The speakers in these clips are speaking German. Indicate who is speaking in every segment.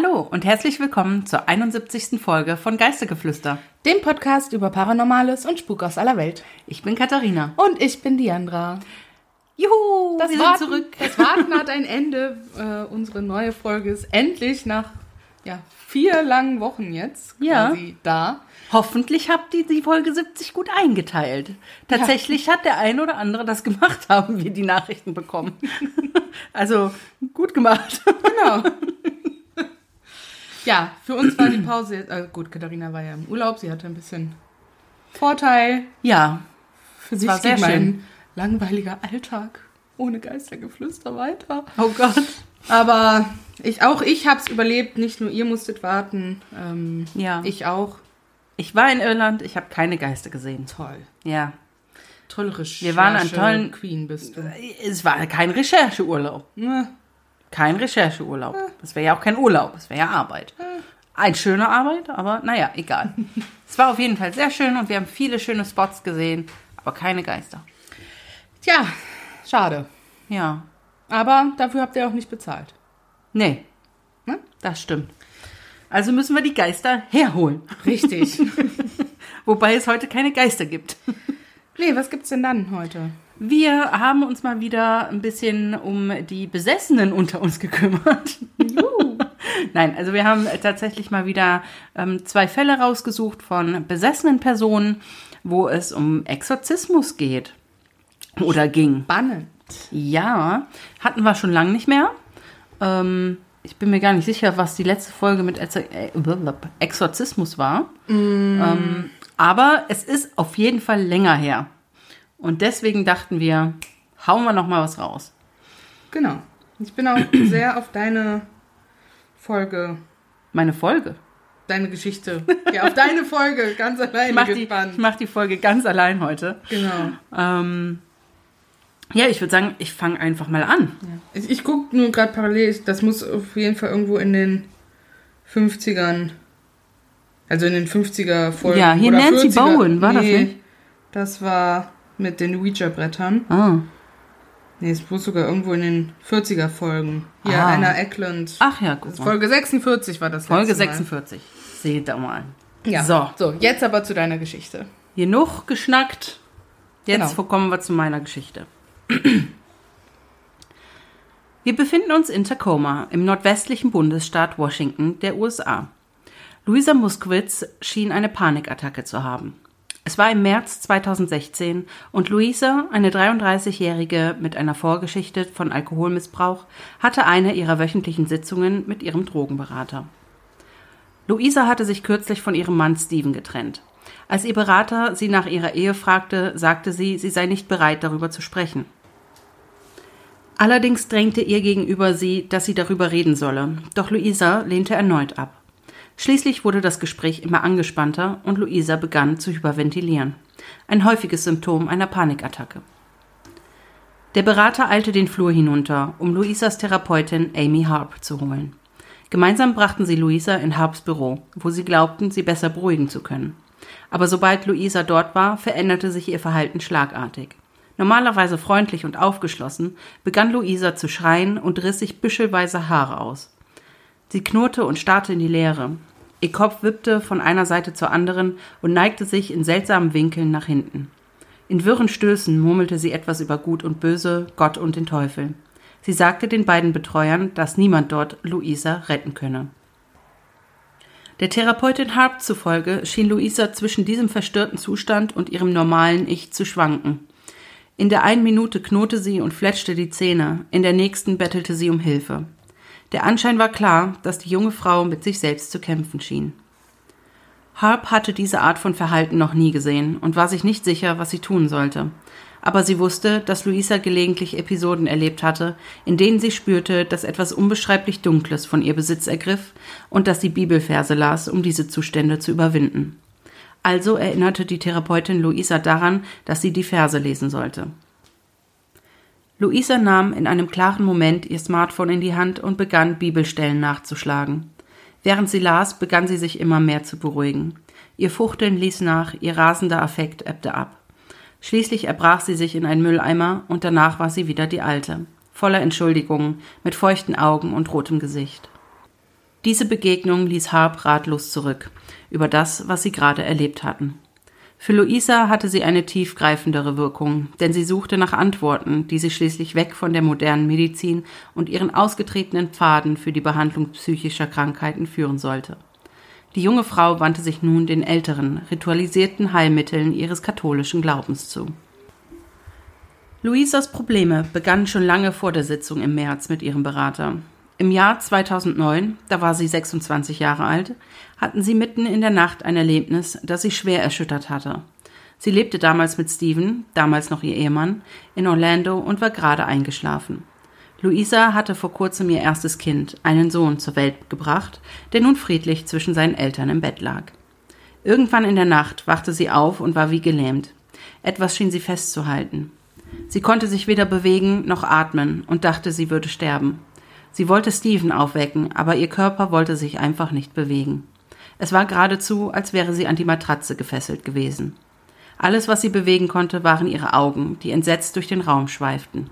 Speaker 1: Hallo und herzlich willkommen zur 71. Folge von Geistergeflüster.
Speaker 2: Dem Podcast über Paranormales und Spuk aus aller Welt.
Speaker 1: Ich bin Katharina.
Speaker 2: Und ich bin Diandra.
Speaker 1: Juhu,
Speaker 2: Das
Speaker 1: wir
Speaker 2: Warten,
Speaker 1: sind zurück.
Speaker 2: Das Warten hat ein Ende. Äh, unsere neue Folge ist endlich nach ja, vier langen Wochen jetzt
Speaker 1: Ja.
Speaker 2: quasi da.
Speaker 1: Hoffentlich habt ihr die Folge 70 gut eingeteilt. Tatsächlich hat der ein oder andere das gemacht, haben wir die Nachrichten bekommen. also gut gemacht.
Speaker 2: Genau. Ja, für uns war die Pause. jetzt- Äh, gut, Katharina war ja im Urlaub. Sie hatte ein bisschen Vorteil.
Speaker 1: Ja,
Speaker 2: Für sich
Speaker 1: war sehr schön.
Speaker 2: langweiliger Alltag ohne Geistergeflüster weiter.
Speaker 1: oh Gott.
Speaker 2: Aber ich auch ich hab's überlebt. Nicht nur ihr musstet warten. Ähm,
Speaker 1: Ja.
Speaker 2: Ich auch.
Speaker 1: Ich war in Irland, ich habe keine Geister gesehen.
Speaker 2: Toll.
Speaker 1: Ja,
Speaker 2: Tolle Recherche.
Speaker 1: Wir waren an tollen-
Speaker 2: Queen bist du.
Speaker 1: es war kein Rechercheurlaub.
Speaker 2: Ne,
Speaker 1: Kein Rechercheurlaub. Das wäre ja auch kein Urlaub, das wäre ja Arbeit. Eine schöne Arbeit, aber naja, egal. es war auf jeden Fall sehr schön und wir haben viele schöne Spots gesehen, aber keine Geister.
Speaker 2: Tja, schade.
Speaker 1: Ja,
Speaker 2: Aber dafür habt ihr auch nicht bezahlt.
Speaker 1: nee,
Speaker 2: Ne?
Speaker 1: das stimmt. Also müssen wir die Geister herholen.
Speaker 2: Richtig.
Speaker 1: Wobei es heute keine Geister gibt.
Speaker 2: nee, was gibt's denn dann heute?
Speaker 1: Wir haben uns mal wieder ein bisschen um die Besessenen unter uns gekümmert. Nein, also wir haben tatsächlich mal wieder ähm, zwei Fälle rausgesucht von besessenen Personen, wo es um Exorzismus geht. Oder ging.
Speaker 2: Spannend.
Speaker 1: Ja, hatten wir schon lange nicht mehr. Ähm, ich bin mir gar nicht sicher, was die letzte Folge mit Ex äh, Exorzismus war. Ähm, aber es ist auf jeden Fall länger her. Und deswegen dachten wir, hauen wir noch mal was raus.
Speaker 2: Genau. Ich bin auch sehr auf deine Folge,
Speaker 1: Meine Folge.
Speaker 2: deine Geschichte. Ja, auf deine Folge ganz alleine
Speaker 1: Ich mache die,
Speaker 2: gespannt.
Speaker 1: ich mach die Folge ganz allein heute.
Speaker 2: genau.
Speaker 1: Ähm, ja, ich würde sagen, ich fange einfach mal an.
Speaker 2: Ich, ich gucke nur gerade parallel, das muss auf jeden Fall irgendwo in den 50ern, also in den 50er Folgen.
Speaker 1: Ja, hier
Speaker 2: oder
Speaker 1: Nancy
Speaker 2: 40er.
Speaker 1: Bowen, war das
Speaker 2: Nee,
Speaker 1: nicht?
Speaker 2: Das war mit den Ouija-Brettern.
Speaker 1: Ah.
Speaker 2: Nee, es muss sogar irgendwo in den 40er Folgen. Hier,
Speaker 1: Ah.
Speaker 2: Anna Eckland.
Speaker 1: Ach ja, mal.
Speaker 2: Folge 46 war das
Speaker 1: Folge
Speaker 2: letzte Mal.
Speaker 1: 46. Seht da mal.
Speaker 2: Ja.
Speaker 1: So.
Speaker 2: So, jetzt aber zu deiner Geschichte.
Speaker 1: Genug geschnackt. Jetzt
Speaker 2: Genau.
Speaker 1: kommen wir zu meiner Geschichte. Wir befinden uns in Tacoma, im nordwestlichen Bundesstaat Washington der USA. Luisa Muskowitz schien eine Panikattacke zu haben. Es war im März 2016 und Luisa, eine 33-Jährige mit einer Vorgeschichte von Alkoholmissbrauch, hatte eine ihrer wöchentlichen Sitzungen mit ihrem Drogenberater. Luisa hatte sich kürzlich von ihrem Mann Steven getrennt. Als ihr Berater sie nach ihrer Ehe fragte, sagte sie, sie sei nicht bereit, darüber zu sprechen. Allerdings drängte ihr gegenüber sie, dass sie darüber reden solle, doch Luisa lehnte erneut ab. Schließlich wurde das Gespräch immer angespannter und Luisa begann zu hyperventilieren. Ein häufiges Symptom einer Panikattacke. Der Berater eilte den Flur hinunter, um Luisas Therapeutin Amy Harp zu holen. Gemeinsam brachten sie Luisa in Harps Büro, wo sie glaubten, sie besser beruhigen zu können. Aber sobald Luisa dort war, veränderte sich ihr Verhalten schlagartig. Normalerweise freundlich und aufgeschlossen, begann Luisa zu schreien und riss sich büschelweise Haare aus. Sie knurrte und starrte in die Leere. Ihr Kopf wippte von einer Seite zur anderen und neigte sich in seltsamen Winkeln nach hinten. In wirren Stößen murmelte sie etwas über Gut und Böse, Gott und den Teufel. Sie sagte den beiden Betreuern, dass niemand dort Luisa retten könne. Der Therapeutin Harp zufolge schien Luisa zwischen diesem verstörten Zustand und ihrem normalen Ich zu schwanken. In der einen Minute knurrte sie und fletschte die Zähne, in der nächsten bettelte sie um Hilfe. Der Anschein war klar, dass die junge Frau mit sich selbst zu kämpfen schien. Harp hatte diese Art von Verhalten noch nie gesehen und war sich nicht sicher, was sie tun sollte. Aber sie wusste, dass Luisa gelegentlich Episoden erlebt hatte, in denen sie spürte, dass etwas unbeschreiblich Dunkles von ihr Besitz ergriff und dass sie Bibelverse las, um diese Zustände zu überwinden. Also erinnerte die Therapeutin Luisa daran, dass sie die Verse lesen sollte. Luisa nahm in einem klaren Moment ihr Smartphone in die Hand und begann Bibelstellen nachzuschlagen. Während sie las, begann sie sich immer mehr zu beruhigen. Ihr Fuchteln ließ nach, ihr rasender Affekt ebbte ab. Schließlich erbrach sie sich in einen Mülleimer und danach war sie wieder die Alte, voller Entschuldigungen, mit feuchten Augen und rotem Gesicht. Diese Begegnung ließ Harp ratlos zurück über das, was sie gerade erlebt hatten. Für Luisa hatte sie eine tiefgreifendere Wirkung, denn sie suchte nach Antworten, die sie schließlich weg von der modernen Medizin und ihren ausgetretenen Pfaden für die Behandlung psychischer Krankheiten führen sollte. Die junge Frau wandte sich nun den älteren, ritualisierten Heilmitteln ihres katholischen Glaubens zu. Luisas Probleme begannen schon lange vor der Sitzung im März mit ihrem Berater. Im Jahr 2009, da war sie 26 Jahre alt, hatten sie mitten in der Nacht ein Erlebnis, das sie schwer erschüttert hatte. Sie lebte damals mit Steven, damals noch ihr Ehemann, in Orlando und war gerade eingeschlafen. Luisa hatte vor kurzem ihr erstes Kind, einen Sohn, zur Welt gebracht, der nun friedlich zwischen seinen Eltern im Bett lag. Irgendwann in der Nacht wachte sie auf und war wie gelähmt. Etwas schien sie festzuhalten. Sie konnte sich weder bewegen noch atmen und dachte, sie würde sterben. Sie wollte Steven aufwecken, aber ihr Körper wollte sich einfach nicht bewegen. Es war geradezu, als wäre sie an die Matratze gefesselt gewesen. Alles, was sie bewegen konnte, waren ihre Augen, die entsetzt durch den Raum schweiften.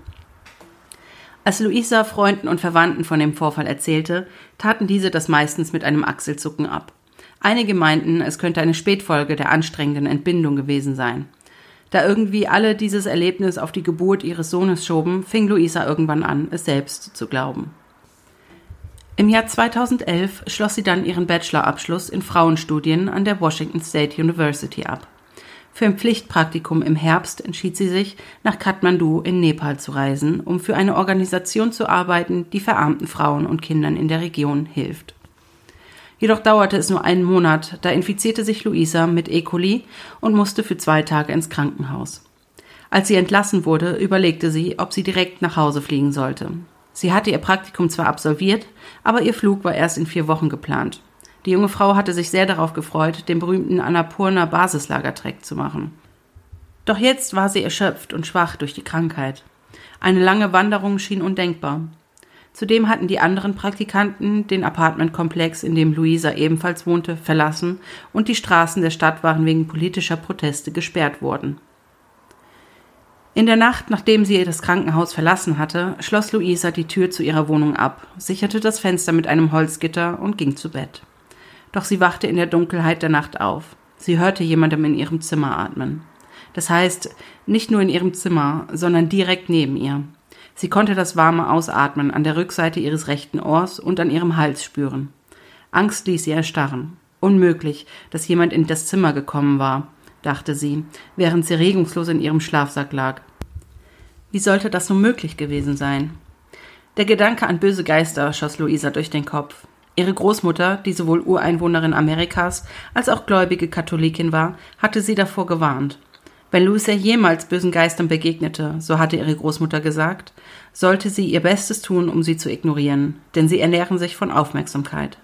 Speaker 1: Als Luisa Freunden und Verwandten von dem Vorfall erzählte, taten diese das meistens mit einem Achselzucken ab. Einige meinten, es könnte eine Spätfolge der anstrengenden Entbindung gewesen sein. Da irgendwie alle dieses Erlebnis auf die Geburt ihres Sohnes schoben, fing Luisa irgendwann an, es selbst zu glauben. Im Jahr 2011 schloss sie dann ihren Bachelorabschluss in Frauenstudien an der Washington State University ab. Für ein Pflichtpraktikum im Herbst entschied sie sich, nach Kathmandu in Nepal zu reisen, um für eine Organisation zu arbeiten, die verarmten Frauen und Kindern in der Region hilft. Jedoch dauerte es nur einen Monat, da infizierte sich Luisa mit E. coli und musste für zwei Tage ins Krankenhaus. Als sie entlassen wurde, überlegte sie, ob sie direkt nach Hause fliegen sollte. Sie hatte ihr Praktikum zwar absolviert, aber ihr Flug war erst in vier Wochen geplant. Die junge Frau hatte sich sehr darauf gefreut, den berühmten Annapurna Basislagertrek zu machen. Doch jetzt war sie erschöpft und schwach durch die Krankheit. Eine lange Wanderung schien undenkbar. Zudem hatten die anderen Praktikanten den Apartmentkomplex, in dem Luisa ebenfalls wohnte, verlassen und die Straßen der Stadt waren wegen politischer Proteste gesperrt worden. In der Nacht, nachdem sie das Krankenhaus verlassen hatte, schloss Luisa die Tür zu ihrer Wohnung ab, sicherte das Fenster mit einem Holzgitter und ging zu Bett. Doch sie wachte in der Dunkelheit der Nacht auf. Sie hörte jemandem in ihrem Zimmer atmen. Das heißt, nicht nur in ihrem Zimmer, sondern direkt neben ihr. Sie konnte das warme Ausatmen an der Rückseite ihres rechten Ohrs und an ihrem Hals spüren. Angst ließ sie erstarren. Unmöglich, dass jemand in das Zimmer gekommen war, dachte sie, während sie regungslos in ihrem Schlafsack lag. Wie sollte das nun möglich gewesen sein? Der Gedanke an böse Geister schoss Luisa durch den Kopf. Ihre Großmutter, die sowohl Ureinwohnerin Amerikas als auch gläubige Katholikin war, hatte sie davor gewarnt. Wenn Luisa jemals bösen Geistern begegnete, so hatte ihre Großmutter gesagt, sollte sie ihr Bestes tun, um sie zu ignorieren, denn sie ernähren sich von Aufmerksamkeit.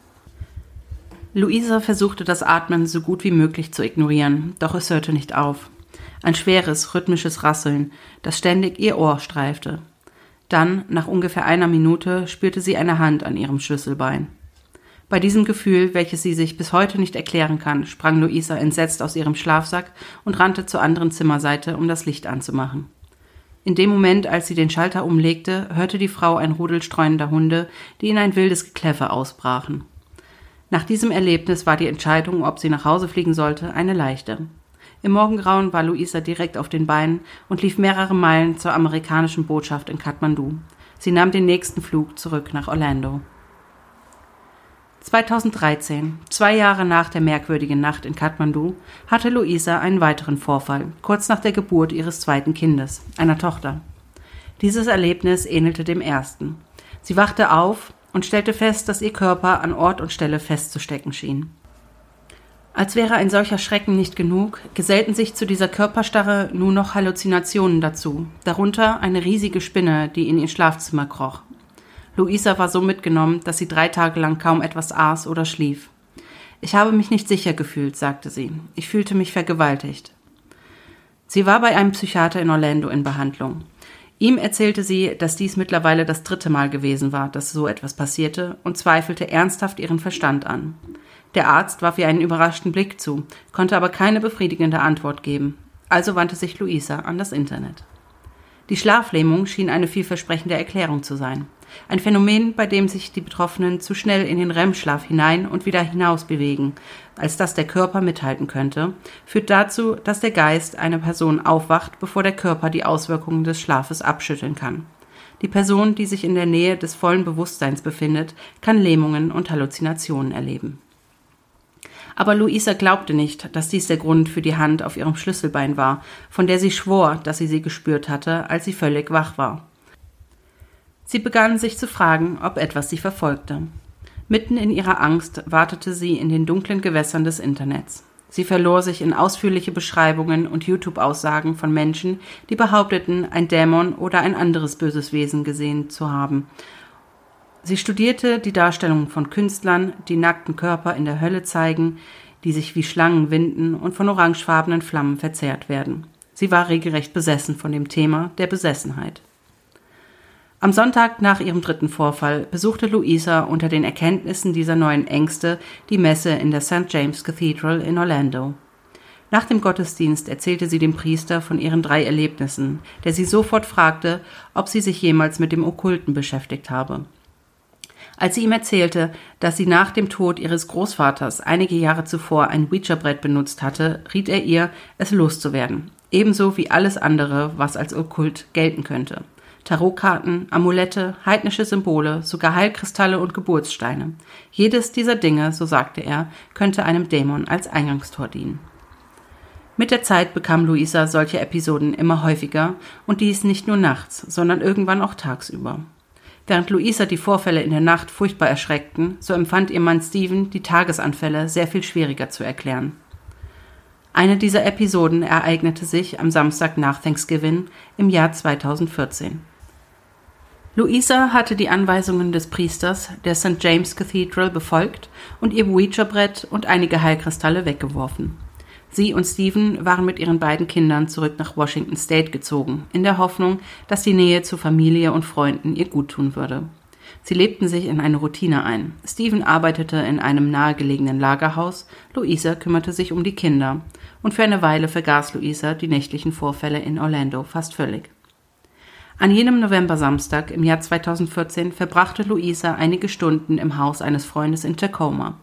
Speaker 1: Luisa versuchte das Atmen so gut wie möglich zu ignorieren, doch es hörte nicht auf. Ein schweres, rhythmisches Rasseln, das ständig ihr Ohr streifte. Dann, nach ungefähr einer Minute, spürte sie eine Hand an ihrem Schlüsselbein. Bei diesem Gefühl, welches sie sich bis heute nicht erklären kann, sprang Luisa entsetzt aus ihrem Schlafsack und rannte zur anderen Zimmerseite, um das Licht anzumachen. In dem Moment, als sie den Schalter umlegte, hörte die Frau ein Rudel streunender Hunde, die in ein wildes Gekläffe ausbrachen. Nach diesem Erlebnis war die Entscheidung, ob sie nach Hause fliegen sollte, eine leichte. Im Morgengrauen war Luisa direkt auf den Beinen und lief mehrere Meilen zur amerikanischen Botschaft in Kathmandu. Sie nahm den nächsten Flug zurück nach Orlando. 2013, zwei Jahre nach der merkwürdigen Nacht in Kathmandu, hatte Luisa einen weiteren Vorfall, kurz nach der Geburt ihres zweiten Kindes, einer Tochter. Dieses Erlebnis ähnelte dem ersten. Sie wachte auf und stellte fest, dass ihr Körper an Ort und Stelle festzustecken schien. Als wäre ein solcher Schrecken nicht genug, gesellten sich zu dieser Körperstarre nun noch Halluzinationen dazu, darunter eine riesige Spinne, die in ihr Schlafzimmer kroch. Luisa war so mitgenommen, dass sie drei Tage lang kaum etwas aß oder schlief. Ich habe mich nicht sicher gefühlt, sagte sie. Ich fühlte mich vergewaltigt. Sie war bei einem Psychiater in Orlando in Behandlung. Ihm erzählte sie, dass dies mittlerweile das dritte Mal gewesen war, dass so etwas passierte, und zweifelte ernsthaft ihren Verstand an. Der Arzt warf ihr einen überraschten Blick zu, konnte aber keine befriedigende Antwort geben. Also wandte sich Luisa an das Internet. Die Schlaflähmung schien eine vielversprechende Erklärung zu sein. Ein Phänomen, bei dem sich die Betroffenen zu schnell in den REM-Schlaf hinein und wieder hinaus bewegen, als dass der Körper mithalten könnte, führt dazu, dass der Geist einer Person aufwacht, bevor der Körper die Auswirkungen des Schlafes abschütteln kann. Die Person, die sich in der Nähe des vollen Bewusstseins befindet, kann Lähmungen und Halluzinationen erleben. Aber Luisa glaubte nicht, dass dies der Grund für die Hand auf ihrem Schlüsselbein war, von der sie schwor, dass sie sie gespürt hatte, als sie völlig wach war. Sie begann sich zu fragen, ob etwas sie verfolgte. Mitten in ihrer Angst wartete sie in den dunklen Gewässern des Internets. Sie verlor sich in ausführliche Beschreibungen und YouTube-Aussagen von Menschen, die behaupteten, ein Dämon oder ein anderes böses Wesen gesehen zu haben. Sie studierte die Darstellungen von Künstlern, die nackten Körper in der Hölle zeigen, die sich wie Schlangen winden und von orangefarbenen Flammen verzehrt werden. Sie war regelrecht besessen von dem Thema der Besessenheit. Am Sonntag nach ihrem dritten Vorfall besuchte Luisa unter den Erkenntnissen dieser neuen Ängste die Messe in der St. James Cathedral in Orlando. Nach dem Gottesdienst erzählte sie dem Priester von ihren drei Erlebnissen, der sie sofort fragte, ob sie sich jemals mit dem Okkulten beschäftigt habe. Als sie ihm erzählte, dass sie nach dem Tod ihres Großvaters einige Jahre zuvor ein Ouija-Brett benutzt hatte, riet er ihr, es loszuwerden, ebenso wie alles andere, was als okkult gelten könnte. Tarotkarten, Amulette, heidnische Symbole, sogar Heilkristalle und Geburtssteine. Jedes dieser Dinge, so sagte er, könnte einem Dämon als Eingangstor dienen. Mit der Zeit bekam Luisa solche Episoden immer häufiger und dies nicht nur nachts, sondern irgendwann auch tagsüber. Während Luisa die Vorfälle in der Nacht furchtbar erschreckten, so empfand ihr Mann Steven die Tagesanfälle sehr viel schwieriger zu erklären. Eine dieser Episoden ereignete sich am Samstag nach Thanksgiving im Jahr 2014. Luisa hatte die Anweisungen des Priesters der St. James Cathedral befolgt und ihr Ouija-Brett und einige Heilkristalle weggeworfen. Sie und Stephen waren mit ihren beiden Kindern zurück nach Washington State gezogen, in der Hoffnung, dass die Nähe zu Familie und Freunden ihr guttun würde. Sie lebten sich in eine Routine ein. Stephen arbeitete in einem nahegelegenen Lagerhaus, Luisa kümmerte sich um die Kinder, und für eine Weile vergaß Luisa die nächtlichen Vorfälle in Orlando fast völlig. An jenem November-Samstag im Jahr 2014 verbrachte Luisa einige Stunden im Haus eines Freundes in Tacoma.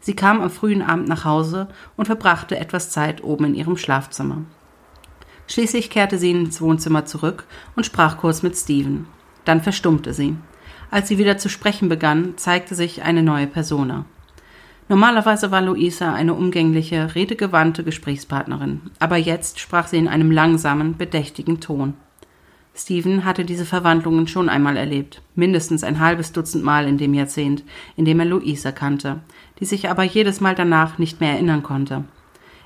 Speaker 1: Sie kam am frühen Abend nach Hause und verbrachte etwas Zeit oben in ihrem Schlafzimmer. Schließlich kehrte sie ins Wohnzimmer zurück und sprach kurz mit Steven. Dann verstummte sie. Als sie wieder zu sprechen begann, zeigte sich eine neue Persona. Normalerweise war Luisa eine umgängliche, redegewandte Gesprächspartnerin, aber jetzt sprach sie in einem langsamen, bedächtigen Ton. Stephen hatte diese Verwandlungen schon einmal erlebt, mindestens ein halbes Dutzend Mal in dem Jahrzehnt, in dem er Luisa kannte, die sich aber jedes Mal danach nicht mehr erinnern konnte.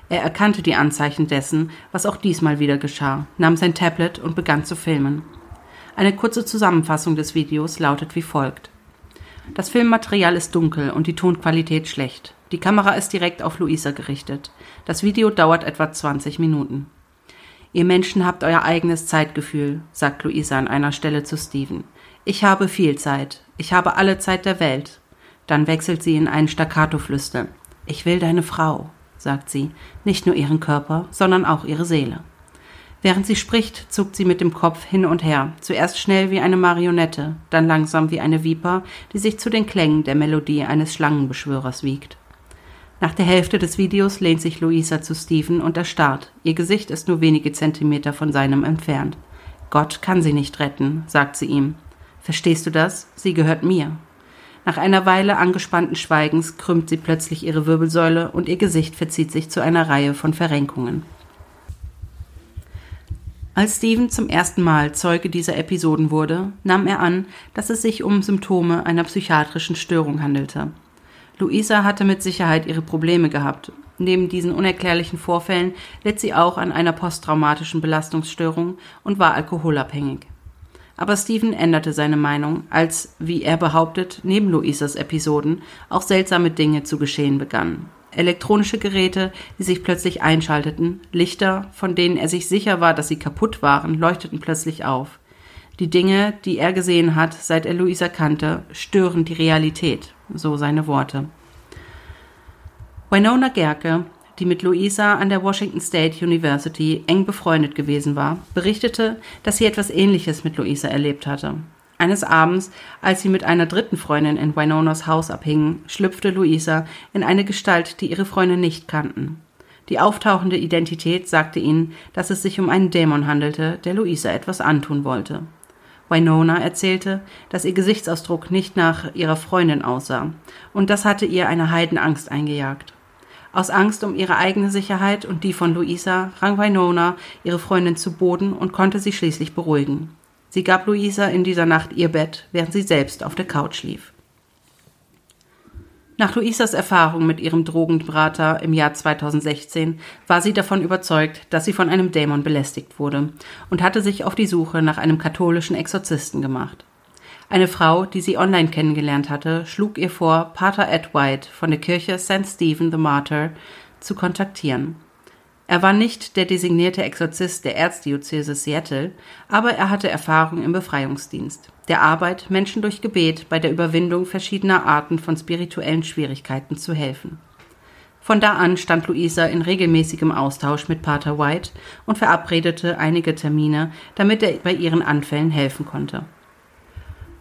Speaker 1: Er erkannte die Anzeichen dessen, was auch diesmal wieder geschah, nahm sein Tablet und begann zu filmen. Eine kurze Zusammenfassung des Videos lautet wie folgt. Das Filmmaterial ist dunkel und die Tonqualität schlecht. Die Kamera ist direkt auf Luisa gerichtet. Das Video dauert etwa 20 Minuten. Ihr Menschen habt euer eigenes Zeitgefühl, sagt Luisa an einer Stelle zu Steven. Ich habe viel Zeit. Ich habe alle Zeit der Welt. Dann wechselt sie in einen Staccato-Flüstern. Ich will deine Frau, sagt sie, nicht nur ihren Körper, sondern auch ihre Seele. Während sie spricht, zuckt sie mit dem Kopf hin und her, zuerst schnell wie eine Marionette, dann langsam wie eine Viper, die sich zu den Klängen der Melodie eines Schlangenbeschwörers wiegt. Nach der Hälfte des Videos lehnt sich Luisa zu Stephen und erstarrt. Ihr Gesicht ist nur wenige Zentimeter von seinem entfernt. Gott kann sie nicht retten, sagt sie ihm. Verstehst du das? Sie gehört mir. Nach einer Weile angespannten Schweigens krümmt sie plötzlich ihre Wirbelsäule und ihr Gesicht verzieht sich zu einer Reihe von Verrenkungen. Als Stephen zum ersten Mal Zeuge dieser Episoden wurde, nahm er an, dass es sich um Symptome einer psychiatrischen Störung handelte. Luisa hatte mit Sicherheit ihre Probleme gehabt. Neben diesen unerklärlichen Vorfällen litt sie auch an einer posttraumatischen Belastungsstörung und war alkoholabhängig. Aber Stephen änderte seine Meinung, als, wie er behauptet, neben Luisas Episoden auch seltsame Dinge zu geschehen begannen. Elektronische Geräte, die sich plötzlich einschalteten, Lichter, von denen er sich sicher war, dass sie kaputt waren, leuchteten plötzlich auf. Die Dinge, die er gesehen hat, seit er Luisa kannte, stören die Realität, so seine Worte. Winona Gerke, die mit Luisa an der Washington State University eng befreundet gewesen war, berichtete, dass sie etwas Ähnliches mit Luisa erlebt hatte. Eines Abends, als sie mit einer dritten Freundin in Winonas Haus abhingen, schlüpfte Luisa in eine Gestalt, die ihre Freunde nicht kannten. Die auftauchende Identität sagte ihnen, dass es sich um einen Dämon handelte, der Luisa etwas antun wollte. Winona erzählte, dass ihr Gesichtsausdruck nicht nach ihrer Freundin aussah, und das hatte ihr eine Heidenangst eingejagt. Aus Angst um ihre eigene Sicherheit und die von Luisa rang Winona ihre Freundin zu Boden und konnte sie schließlich beruhigen. Sie gab Luisa in dieser Nacht ihr Bett, während sie selbst auf der Couch lief. Nach Luisas Erfahrung mit ihrem Drogenberater im Jahr 2016 war sie davon überzeugt, dass sie von einem Dämon belästigt wurde und hatte sich auf die Suche nach einem katholischen Exorzisten gemacht. Eine Frau, die sie online kennengelernt hatte, schlug ihr vor, Pater Ed White von der Kirche St. Stephen the Martyr zu kontaktieren. Er war nicht der designierte Exorzist der Erzdiözese Seattle, aber er hatte Erfahrung im Befreiungsdienst, der Arbeit, Menschen durch Gebet bei der Überwindung verschiedener Arten von spirituellen Schwierigkeiten zu helfen. Von da an stand Luisa in regelmäßigem Austausch mit Pater White und verabredete einige Termine, damit er bei ihren Anfällen helfen konnte.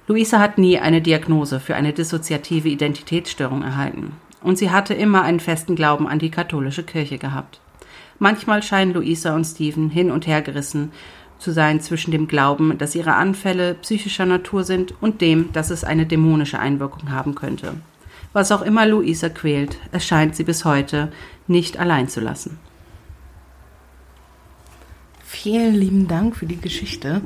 Speaker 1: Luisa hat nie eine Diagnose für eine dissoziative Identitätsstörung erhalten, und sie hatte immer einen festen Glauben an die katholische Kirche gehabt. Manchmal scheinen Luisa und Stephen hin und her gerissen zu sein zwischen dem Glauben, dass ihre Anfälle psychischer Natur sind und dem, dass es eine dämonische Einwirkung haben könnte. Was auch immer Luisa quält, es scheint sie bis heute nicht allein zu lassen.
Speaker 2: Vielen lieben Dank für die Geschichte.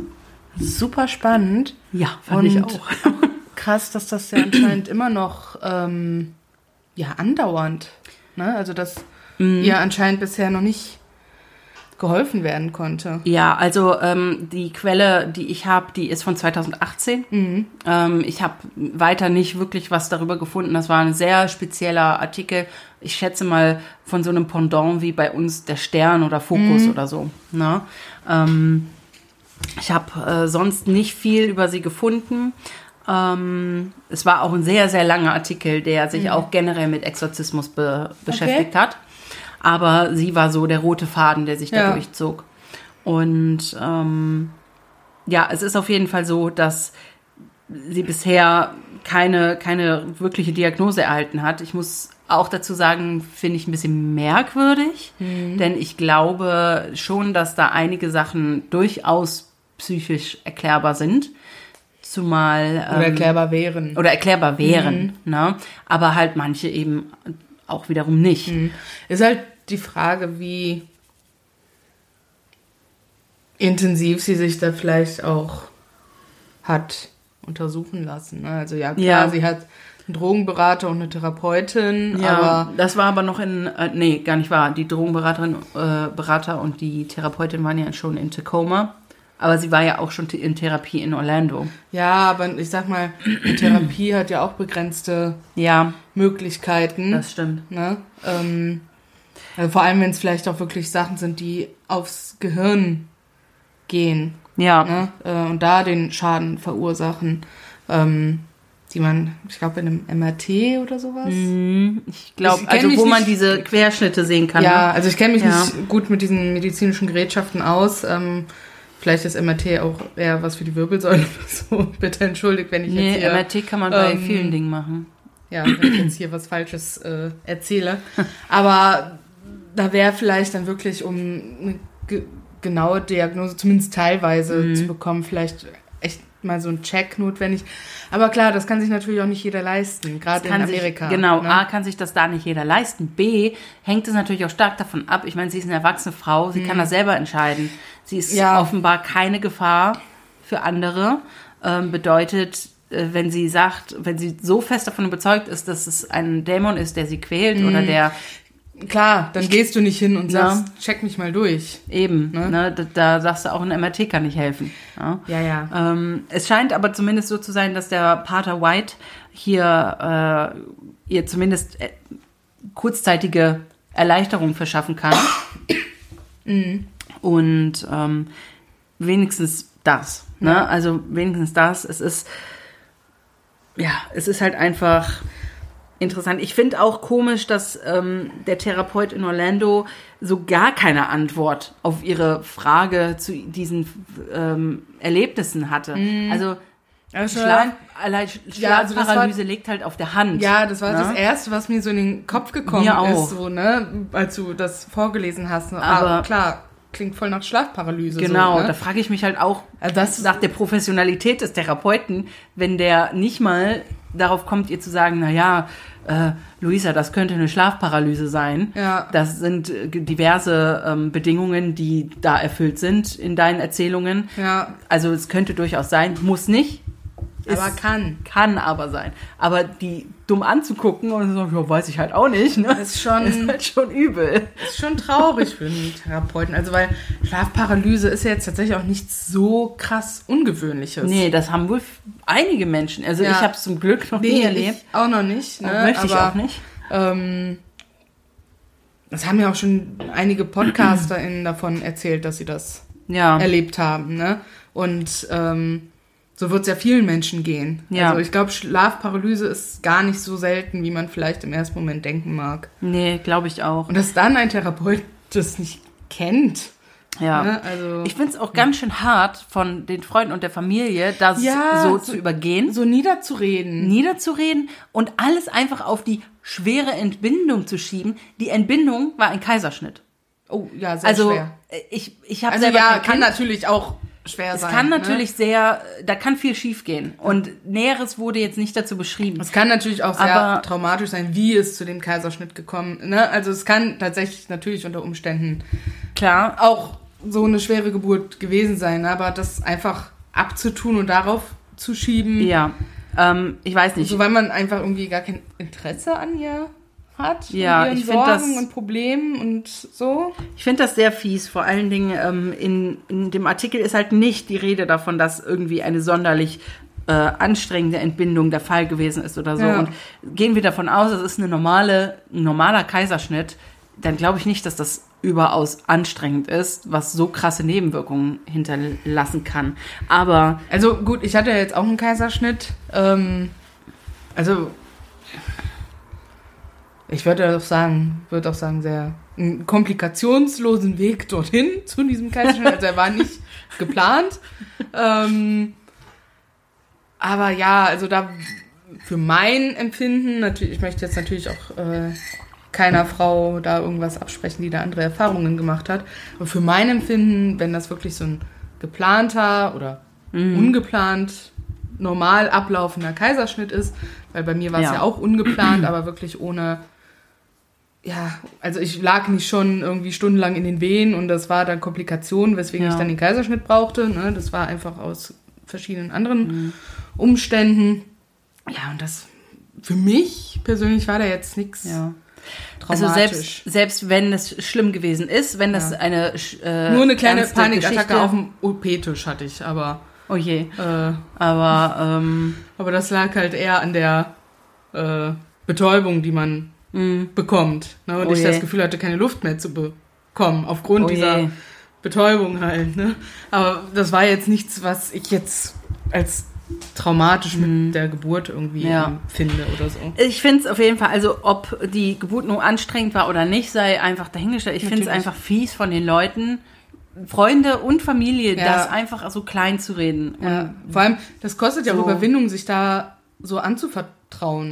Speaker 2: Super spannend.
Speaker 1: Ja, fand und ich auch.
Speaker 2: krass, dass das ja anscheinend immer noch ähm, ja andauernd. Ne? Also dass mhm. ihr anscheinend bisher noch nicht geholfen werden konnte.
Speaker 1: Ja, also ähm, die Quelle, die ich habe, die ist von 2018. Mhm. Ähm, ich habe weiter nicht wirklich was darüber gefunden. Das war ein sehr spezieller Artikel. Ich schätze mal von so einem Pendant wie bei uns der Stern oder Fokus mhm. oder so. Ne? Ähm, ich habe äh, sonst nicht viel über sie gefunden. Ähm, es war auch ein sehr, sehr langer Artikel, der sich mhm. auch generell mit Exorzismus be beschäftigt okay. hat aber sie war so der rote Faden, der sich da ja. durchzog. Und ähm, ja, es ist auf jeden Fall so, dass sie bisher keine, keine wirkliche Diagnose erhalten hat. Ich muss auch dazu sagen, finde ich ein bisschen merkwürdig, mhm. denn ich glaube schon, dass da einige Sachen durchaus psychisch erklärbar sind. Zumal.
Speaker 2: Ähm, oder erklärbar wären.
Speaker 1: Oder erklärbar wären, mhm. ne? Aber halt manche eben auch wiederum nicht. Mhm.
Speaker 2: Ist halt die Frage, wie intensiv sie sich da vielleicht auch hat untersuchen lassen. Ne? Also ja, klar, ja. sie hat einen Drogenberater und eine Therapeutin.
Speaker 1: Ja, aber das war aber noch in, äh, nee, gar nicht wahr. Die Drogenberaterin, äh, Berater und die Therapeutin waren ja schon in Tacoma. Aber sie war ja auch schon in Therapie in Orlando.
Speaker 2: Ja, aber ich sag mal, Therapie hat ja auch begrenzte ja. Möglichkeiten.
Speaker 1: Das stimmt.
Speaker 2: Ne? Ähm, also vor allem, wenn es vielleicht auch wirklich Sachen sind, die aufs Gehirn gehen.
Speaker 1: Ja.
Speaker 2: Ne? Äh, und da den Schaden verursachen. Ähm, die man, ich glaube, in einem MRT oder sowas.
Speaker 1: Mhm. Ich glaube, also wo man diese Querschnitte sehen kann.
Speaker 2: Ja, ne? also ich kenne mich ja. nicht gut mit diesen medizinischen Gerätschaften aus. Ähm, vielleicht ist MRT auch eher was für die Wirbelsäule. so, bitte entschuldigt, wenn ich
Speaker 1: nee,
Speaker 2: jetzt hier...
Speaker 1: MRT kann man bei ähm, vielen Dingen machen.
Speaker 2: Ja, wenn ich jetzt hier was Falsches äh, erzähle. Aber da wäre vielleicht dann wirklich, um eine ge genaue Diagnose, zumindest teilweise mhm. zu bekommen, vielleicht echt mal so ein Check notwendig. Aber klar, das kann sich natürlich auch nicht jeder leisten, gerade in Amerika.
Speaker 1: Sich, genau, ne? A, kann sich das da nicht jeder leisten. B, hängt es natürlich auch stark davon ab. Ich meine, sie ist eine erwachsene Frau, sie mhm. kann das selber entscheiden. Sie ist ja. offenbar keine Gefahr für andere. Ähm, bedeutet, äh, wenn sie sagt, wenn sie so fest davon überzeugt ist, dass es ein Dämon ist, der sie quält mhm. oder der
Speaker 2: Klar, dann gehst du nicht hin und sagst, ja. check mich mal durch.
Speaker 1: Eben, ne? ne? Da, da, sagst du auch, ein MRT kann nicht helfen.
Speaker 2: Ja, ja. ja.
Speaker 1: Ähm, es scheint aber zumindest so zu sein, dass der Pater White hier äh, ihr zumindest äh, kurzzeitige Erleichterung verschaffen kann. mhm. Und ähm, wenigstens das. Ne? Ja. Also wenigstens das. Es ist, ja, es ist halt einfach interessant. Ich finde auch komisch, dass ähm, der Therapeut in Orlando so gar keine Antwort auf ihre Frage zu diesen ähm, Erlebnissen hatte. Mhm. Also
Speaker 2: Also
Speaker 1: Schlaf, allein
Speaker 2: Ja, also
Speaker 1: Schlafparalyse
Speaker 2: war-
Speaker 1: liegt halt auf der Hand.
Speaker 2: Ja, das war
Speaker 1: ne?
Speaker 2: das Erste, was mir so in den Kopf gekommen ist, so, ne, als du das vorgelesen hast. Aber
Speaker 1: Aber-
Speaker 2: klar, klingt voll nach Schlafparalyse.
Speaker 1: Genau,
Speaker 2: so, ne?
Speaker 1: da frage ich mich halt auch
Speaker 2: Also das
Speaker 1: nach der Professionalität des Therapeuten, wenn der nicht mal darauf kommt, ihr zu sagen, na ja, äh, Luisa, das könnte eine Schlafparalyse sein.
Speaker 2: Ja.
Speaker 1: Das sind äh, diverse ähm, Bedingungen, die da erfüllt sind in deinen Erzählungen.
Speaker 2: Ja,
Speaker 1: Also es könnte durchaus sein, muss nicht.
Speaker 2: Aber
Speaker 1: Ist-
Speaker 2: kann.
Speaker 1: Kann aber sein. Aber die dumm anzugucken und so, ja, weiß ich halt auch nicht. Ne?
Speaker 2: Ist schon-
Speaker 1: ist halt schon übel.
Speaker 2: ist schon traurig für einen Therapeuten. Also, weil Schlafparalyse ist ja jetzt tatsächlich auch nichts so krass Ungewöhnliches.
Speaker 1: Nee, das haben wohl einige Menschen. Also
Speaker 2: Ja.
Speaker 1: ich habe es zum Glück noch nie
Speaker 2: nee
Speaker 1: erlebt.
Speaker 2: ich auch noch nicht. Ne?
Speaker 1: Und möchte ich
Speaker 2: aber,
Speaker 1: auch nicht.
Speaker 2: Ähm, das haben ja auch schon einige PodcasterInnen davon erzählt, dass sie das
Speaker 1: Ja.
Speaker 2: erlebt haben. Ne? Und ähm, so wird es ja vielen Menschen gehen.
Speaker 1: Ja.
Speaker 2: Also ich glaube, Schlafparalyse ist gar nicht so selten, wie man vielleicht im ersten Moment denken mag.
Speaker 1: Nee, glaube ich auch.
Speaker 2: Und dass dann ein Therapeut das nicht kennt.
Speaker 1: Ja.
Speaker 2: Ne? Also
Speaker 1: Ich finde es auch ganz schön hart von den Freunden und der Familie, das
Speaker 2: Ja,
Speaker 1: so,
Speaker 2: so-
Speaker 1: zu übergehen,
Speaker 2: so niederzureden.
Speaker 1: niederzureden und alles einfach auf die schwere Entbindung zu schieben. Die Entbindung war ein Kaiserschnitt.
Speaker 2: Oh, ja, sehr
Speaker 1: Also
Speaker 2: schwer.
Speaker 1: äh, ich, ich habe
Speaker 2: Also
Speaker 1: selber
Speaker 2: ja, kann
Speaker 1: Kind.
Speaker 2: natürlich auch schwer
Speaker 1: Es
Speaker 2: sein.
Speaker 1: kann
Speaker 2: ne?
Speaker 1: natürlich sehr, da kann viel schiefgehen Und Näheres wurde jetzt nicht dazu beschrieben.
Speaker 2: Es kann natürlich auch sehr
Speaker 1: Aber-
Speaker 2: traumatisch sein, wie es zu dem Kaiserschnitt gekommen. Ne? Also es kann tatsächlich natürlich unter Umständen
Speaker 1: Klar,
Speaker 2: auch so eine schwere Geburt gewesen sein, aber das einfach abzutun und darauf zu schieben,
Speaker 1: ja. Ähm, ich weiß nicht.
Speaker 2: so weil man einfach irgendwie gar kein Interesse an ihr hat,
Speaker 1: Ja,
Speaker 2: an ihren Sorgen
Speaker 1: das-
Speaker 2: und Problemen und so.
Speaker 1: Ich finde das sehr fies. Vor allen Dingen ähm, in, in dem Artikel ist halt nicht die Rede davon, dass irgendwie eine sonderlich äh, anstrengende Entbindung der Fall gewesen ist oder so.
Speaker 2: Ja.
Speaker 1: Und gehen wir davon aus, es ist eine normale, ein normaler Kaiserschnitt, dann glaube ich nicht, dass das überaus anstrengend ist, was so krasse Nebenwirkungen hinterlassen kann. Aber
Speaker 2: Also gut, ich hatte ja jetzt auch einen Kaiserschnitt. Ähm, also ich würde auch sagen, würde auch sagen, sehr einen komplikationslosen Weg dorthin zu diesem Kaiserschnitt. Also er war nicht geplant. Ähm, aber ja, also da für mein Empfinden, natürlich, ich möchte jetzt natürlich auch äh, keiner Frau da irgendwas absprechen, die da andere Erfahrungen gemacht hat. Aber für mein Empfinden, wenn das wirklich so ein geplanter oder ungeplant normal ablaufender Kaiserschnitt ist, weil bei mir war es
Speaker 1: Ja.
Speaker 2: ja. auch ungeplant, aber wirklich ohne, ja, also ich lag nicht schon irgendwie stundenlang in den Wehen und das war dann Komplikation, weswegen
Speaker 1: Ja.
Speaker 2: ich dann den Kaiserschnitt brauchte. Ne? Das war einfach aus verschiedenen anderen Umständen. Ja, und das für mich persönlich war da jetzt nichts
Speaker 1: ja. Also selbst, selbst wenn es schlimm gewesen ist, wenn das
Speaker 2: Ja.
Speaker 1: eine äh,
Speaker 2: Nur eine kleine Panikattacke auf dem OP-Tisch hatte ich, aber,
Speaker 1: Oh je.
Speaker 2: äh,
Speaker 1: Aber ähm,
Speaker 2: aber das lag halt eher an der äh, Betäubung, die man bekommt. Ne? Und
Speaker 1: Oh
Speaker 2: ich
Speaker 1: je.
Speaker 2: das Gefühl hatte, keine Luft mehr zu bekommen, aufgrund
Speaker 1: Oh
Speaker 2: dieser
Speaker 1: je.
Speaker 2: Betäubung halt. Ne? Aber das war jetzt nichts, was ich jetzt als traumatisch mit der Geburt irgendwie
Speaker 1: Mhm. Ja.
Speaker 2: empfinde oder so.
Speaker 1: Ich finde es auf jeden Fall, also ob die Geburt nur anstrengend war oder nicht, sei einfach dahingestellt. Ich finde es einfach fies von den Leuten, Freunde und Familie,
Speaker 2: Ja.
Speaker 1: das einfach so klein zu reden.
Speaker 2: Ja, vor allem, das kostet ja auch
Speaker 1: so-
Speaker 2: Überwindung, sich da so anzuvertrauen.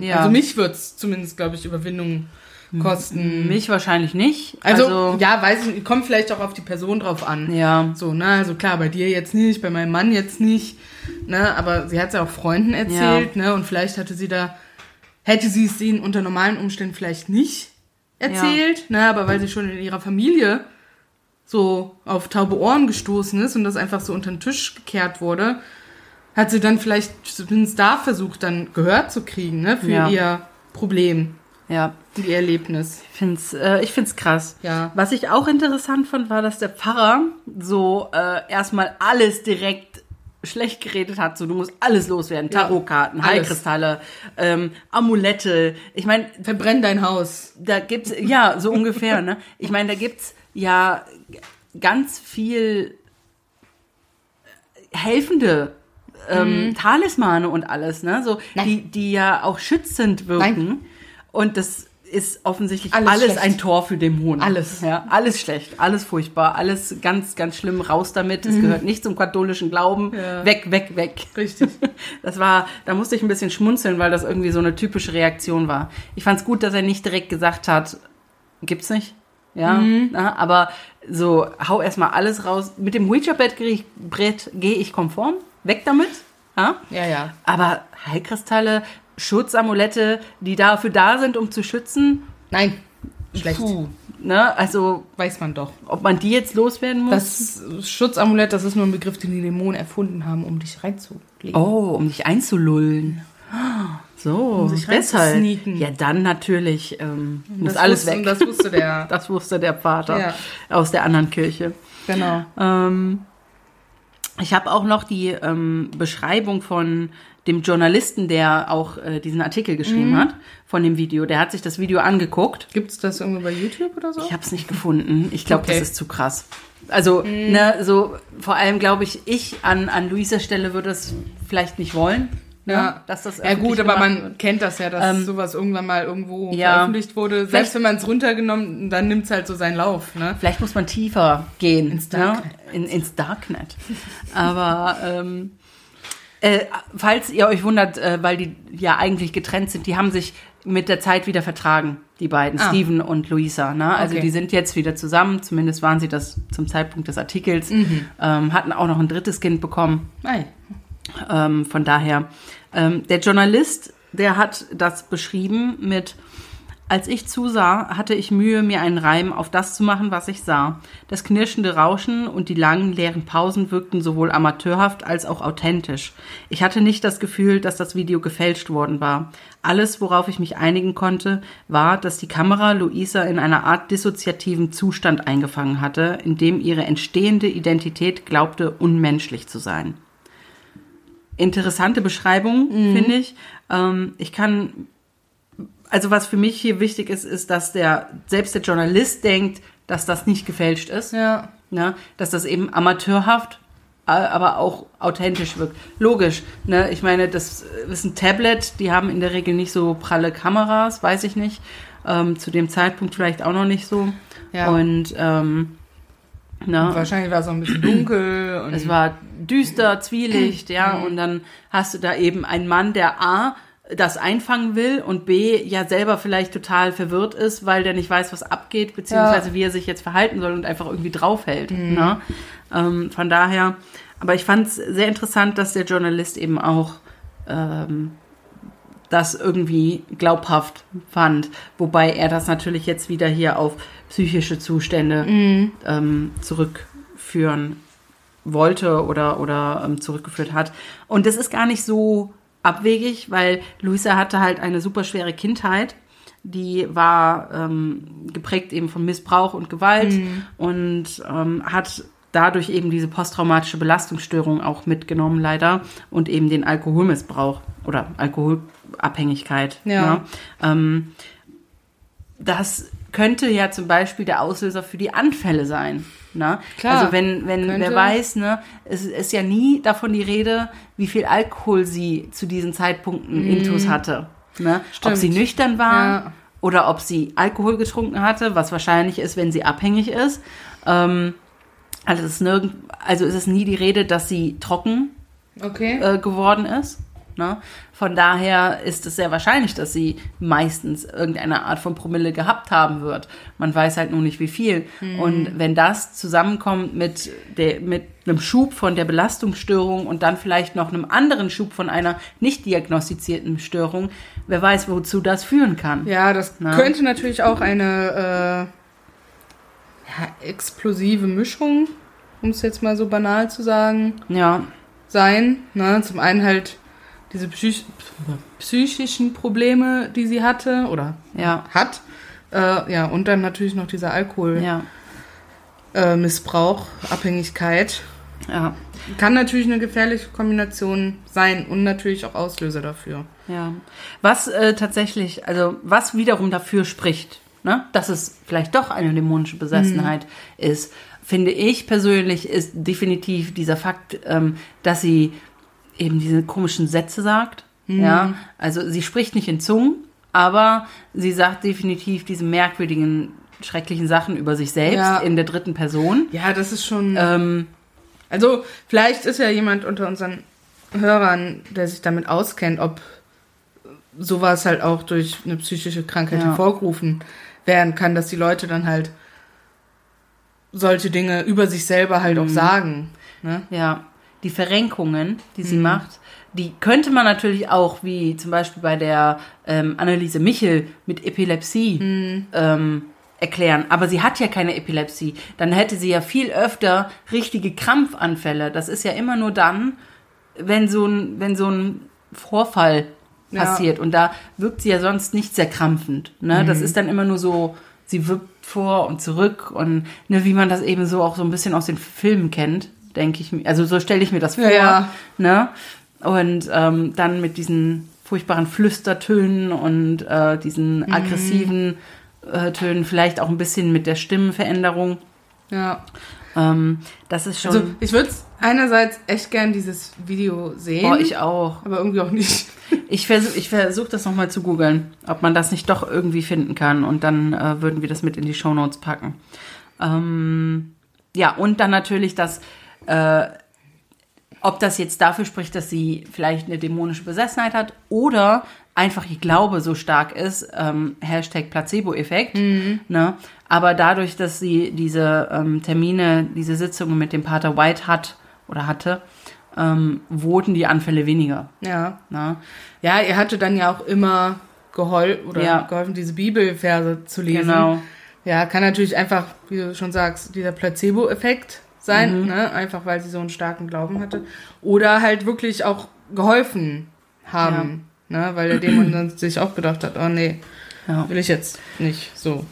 Speaker 1: Ja.
Speaker 2: Also mich wird es zumindest, glaube ich, Überwindung kosten.
Speaker 1: Mich wahrscheinlich nicht.
Speaker 2: Also, ja, weiß ich nicht, kommt vielleicht auch auf die Person drauf an.
Speaker 1: ja.
Speaker 2: So, ne, also klar, bei dir jetzt nicht, bei meinem Mann jetzt nicht, ne, aber sie hat es ja auch Freunden erzählt, ne, und vielleicht hatte sie da, hätte sie es ihnen unter normalen Umständen vielleicht nicht erzählt, ne, aber weil sie schon in ihrer Familie so auf taube Ohren gestoßen ist und das einfach so unter den Tisch gekehrt wurde, hat sie dann vielleicht zumindest da versucht, dann Gehör zu kriegen, ne, für
Speaker 1: Ja.
Speaker 2: ihr Problem,
Speaker 1: Ja,
Speaker 2: ihr Erlebnis.
Speaker 1: ich finde es äh, ich find's krass.
Speaker 2: Ja.
Speaker 1: Was ich auch interessant fand, war, dass der Pfarrer so äh, erstmal alles direkt schlecht geredet hat. So, du musst alles loswerden. Tarotkarten. Heilkristalle, ähm, Amulette. Ich meine,
Speaker 2: Verbrenn dein Haus.
Speaker 1: da gibt's ja so ungefähr, ne? Ich meine, da gibt's ja ganz viel helfende ähm, Talismane und alles, ne? So
Speaker 2: Nein.
Speaker 1: die die ja auch schützend wirken und das ist offensichtlich alles,
Speaker 2: Alles
Speaker 1: ein Tor für Dämonen.
Speaker 2: Alles.
Speaker 1: Ja, alles schlecht, alles furchtbar, alles ganz, ganz schlimm. Raus damit. Es gehört nicht zum katholischen Glauben.
Speaker 2: Mhm. Ja.
Speaker 1: Weg, weg, weg.
Speaker 2: Richtig.
Speaker 1: Das war, da musste ich ein bisschen schmunzeln, weil das irgendwie so eine typische Reaktion war. Ich fand es gut, dass er nicht direkt gesagt hat, gibt's nicht. Ja,
Speaker 2: Mhm.
Speaker 1: na, aber so, hau erstmal alles raus. Mit dem Ouija-Brett gehe ich konform. Weg damit. Ja?
Speaker 2: Ja, ja.
Speaker 1: Aber Heilkristalle, Schutzamulette, die dafür da sind, um zu schützen,
Speaker 2: Nein. Schlecht.
Speaker 1: puh, ne? Also,
Speaker 2: Weiß man doch.
Speaker 1: ob man die jetzt loswerden muss?
Speaker 2: Das Schutzamulett, das ist nur ein Begriff, den die Dämonen erfunden haben, um dich reinzulegen.
Speaker 1: oh, um dich einzulullen. So,
Speaker 2: sich
Speaker 1: deshalb. Ja, dann natürlich ähm, muss
Speaker 2: das
Speaker 1: alles
Speaker 2: wusste,
Speaker 1: weg.
Speaker 2: Das wusste der.
Speaker 1: Das wusste der Vater
Speaker 2: Ja.
Speaker 1: aus der anderen Kirche.
Speaker 2: genau.
Speaker 1: Ähm, ich habe auch noch die ähm, Beschreibung von dem Journalisten, der auch äh, diesen Artikel geschrieben hat, von dem Video. Der hat sich das Video angeguckt.
Speaker 2: Gibt's das irgendwie bei YouTube oder so?
Speaker 1: Ich habe es nicht gefunden. Ich glaube,
Speaker 2: Okay.
Speaker 1: das ist zu krass. Also, ne, so vor allem glaube ich, ich an, an Luisas Stelle würde es vielleicht nicht wollen. Ne,
Speaker 2: Ja.
Speaker 1: dass das
Speaker 2: Ja gut, aber man
Speaker 1: wird.
Speaker 2: kennt das ja, dass
Speaker 1: Ähm,
Speaker 2: sowas irgendwann mal irgendwo
Speaker 1: ja.
Speaker 2: veröffentlicht wurde. Selbst wenn man es runtergenommen, dann nimmt es halt so seinen Lauf. Ne?
Speaker 1: Vielleicht muss man tiefer gehen.
Speaker 2: Ins Darknet.
Speaker 1: Ne? In, ins Darknet. Aber ähm, äh, falls ihr euch wundert, äh, weil die ja eigentlich getrennt sind, die haben sich mit der Zeit wieder vertragen, die beiden,
Speaker 2: Ah.
Speaker 1: Steven und Luisa. Ne? Also
Speaker 2: Okay.
Speaker 1: die sind jetzt wieder zusammen, zumindest waren sie das zum Zeitpunkt des Artikels,
Speaker 2: Mhm.
Speaker 1: ähm, hatten auch noch ein drittes Kind bekommen.
Speaker 2: Ei.
Speaker 1: Ähm, von daher, ähm, der Journalist, der hat das beschrieben mit, als ich zusah, hatte ich Mühe, mir einen Reim auf das zu machen, was ich sah. Das knirschende Rauschen und die langen, leeren Pausen wirkten sowohl amateurhaft als auch authentisch. Ich hatte nicht das Gefühl, dass das Video gefälscht worden war. Alles, worauf ich mich einigen konnte, war, dass die Kamera Luisa in einer Art dissoziativen Zustand eingefangen hatte, in dem ihre entstehende Identität glaubte, unmenschlich zu sein interessante Beschreibung, finde ich. Ähm, ich kann, also was für mich hier wichtig ist, ist, dass der, selbst der Journalist denkt, dass das nicht gefälscht ist.
Speaker 2: Ja.
Speaker 1: Ne? Dass das eben amateurhaft, aber auch authentisch wirkt. Logisch. Ne? Ich meine, das ist ein Tablet, die haben in der Regel nicht so pralle Kameras, weiß ich nicht. Ähm, zu dem Zeitpunkt vielleicht auch noch nicht so.
Speaker 2: Ja.
Speaker 1: Und ähm, ne?
Speaker 2: Wahrscheinlich war es auch ein bisschen dunkel. Und
Speaker 1: Es war düster, Zwielicht, ja, und dann hast du da eben einen Mann, der A, das einfangen will und B, ja selber vielleicht total verwirrt ist, weil der nicht weiß, was abgeht, beziehungsweise wie er sich jetzt verhalten soll und einfach irgendwie draufhält. Ne? Ähm, von daher, aber ich fand es sehr interessant, dass der Journalist eben auch ähm, das irgendwie glaubhaft fand, wobei er das natürlich jetzt wieder hier auf psychische Zustände ähm, zurückführen wollte oder, oder ähm, zurückgeführt hat. Und das ist gar nicht so abwegig, weil Luisa hatte halt eine super schwere Kindheit. Die war ähm, geprägt eben von Missbrauch und Gewalt und ähm, hat dadurch eben diese posttraumatische Belastungsstörung auch mitgenommen, leider, und eben den Alkoholmissbrauch oder Alkoholabhängigkeit.
Speaker 2: Ja.
Speaker 1: ne? Ähm, das könnte ja zum Beispiel der Auslöser für die Anfälle sein. Ne?
Speaker 2: Klar,
Speaker 1: also wenn, wenn
Speaker 2: könnte.
Speaker 1: wer weiß, ne, es ist ja nie davon die Rede, wie viel Alkohol sie zu diesen Zeitpunkten intus hatte. Ne? Ob sie nüchtern war
Speaker 2: Ja.
Speaker 1: oder ob sie Alkohol getrunken hatte, was wahrscheinlich ist, wenn sie abhängig ist. Ähm, also, es ist nirgend, also ist es nie die Rede, dass sie trocken
Speaker 2: Okay.
Speaker 1: äh, geworden ist. Ne? Von daher ist es sehr wahrscheinlich, dass sie meistens irgendeine Art von Promille gehabt haben wird. Man weiß halt nur nicht, wie viel. Und wenn das zusammenkommt mit, der, mit einem Schub von der Belastungsstörung und dann vielleicht noch einem anderen Schub von einer nicht diagnostizierten Störung, wer weiß, wozu das führen kann.
Speaker 2: Ja, das
Speaker 1: Na?
Speaker 2: könnte natürlich auch eine äh, ja, explosive Mischung, um es jetzt mal so banal zu sagen,
Speaker 1: Ja,
Speaker 2: sein. Ne? Zum einen halt diese psych psychischen Probleme, die sie hatte oder
Speaker 1: ja,
Speaker 2: hat. Äh, ja, und dann natürlich noch dieser Alkoholmissbrauch,
Speaker 1: ja,
Speaker 2: äh, Abhängigkeit.
Speaker 1: ja.
Speaker 2: Kann natürlich eine gefährliche Kombination sein und natürlich auch Auslöser dafür.
Speaker 1: Ja. Was äh, tatsächlich, also was wiederum dafür spricht, ne, dass es vielleicht doch eine dämonische Besessenheit ist, finde ich persönlich, ist definitiv dieser Fakt, ähm, dass sie eben diese komischen Sätze sagt. Ja, also sie spricht nicht in Zungen, aber sie sagt definitiv diese merkwürdigen, schrecklichen Sachen über sich selbst
Speaker 2: Ja.
Speaker 1: in der dritten Person.
Speaker 2: Ja, das ist schon.
Speaker 1: Ähm,
Speaker 2: Also, vielleicht ist ja jemand unter unseren Hörern, der sich damit auskennt, ob sowas halt auch durch eine psychische Krankheit
Speaker 1: Ja.
Speaker 2: hervorgerufen werden kann, dass die Leute dann halt solche Dinge über sich selber halt
Speaker 1: Mhm.
Speaker 2: auch sagen. Ne?
Speaker 1: Ja, die Verrenkungen, die sie macht, die könnte man natürlich auch, wie zum Beispiel bei der ähm, Anneliese Michel mit Epilepsie ähm, erklären. Aber sie hat ja keine Epilepsie. Dann hätte sie ja viel öfter richtige Krampfanfälle. Das ist ja immer nur dann, wenn so ein, wenn so ein Vorfall
Speaker 2: Ja.
Speaker 1: passiert. Und da wirkt sie ja sonst nicht sehr krampfend. Ne? Das ist dann immer nur so, sie wirkt vor und zurück und ne, wie man das eben so auch so ein bisschen aus den Filmen kennt, denke ich mir. Also so stelle ich mir das vor.
Speaker 2: Ja.
Speaker 1: Ne? Und ähm, dann mit diesen furchtbaren Flüstertönen und äh, diesen
Speaker 2: Mhm.
Speaker 1: aggressiven äh, Tönen, vielleicht auch ein bisschen mit der Stimmenveränderung.
Speaker 2: Ja.
Speaker 1: Ähm, das ist schon.
Speaker 2: Also, ich würde einerseits echt gern dieses Video sehen,
Speaker 1: oh, ich auch.
Speaker 2: aber irgendwie auch nicht.
Speaker 1: Ich versuche ich versuch das nochmal zu googeln, ob man das nicht doch irgendwie finden kann. Und dann äh, würden wir das mit in die Shownotes packen. Ähm, ja, und dann natürlich das, äh, ob das jetzt dafür spricht, dass sie vielleicht eine dämonische Besessenheit hat oder einfach ihr Glaube so stark ist, ähm, Hashtag Placebo-Effekt. Ne? Aber dadurch, dass sie diese ähm, Termine, diese Sitzungen mit dem Pater White hat oder hatte, ähm, wurden die Anfälle weniger.
Speaker 2: Ja.
Speaker 1: Ne?
Speaker 2: Ja, er hatte dann ja auch immer gehol oder
Speaker 1: Ja.
Speaker 2: geholfen, diese Bibelverse zu lesen.
Speaker 1: Genau.
Speaker 2: Ja, kann natürlich einfach, wie du schon sagst, dieser Placebo-Effekt sein,
Speaker 1: Mhm.
Speaker 2: ne? einfach weil sie so einen starken Glauben hatte. Oder halt wirklich auch geholfen haben, ne? weil der Dämon dann sich auch gedacht hat, oh nee,
Speaker 1: Ja.
Speaker 2: will ich jetzt nicht so.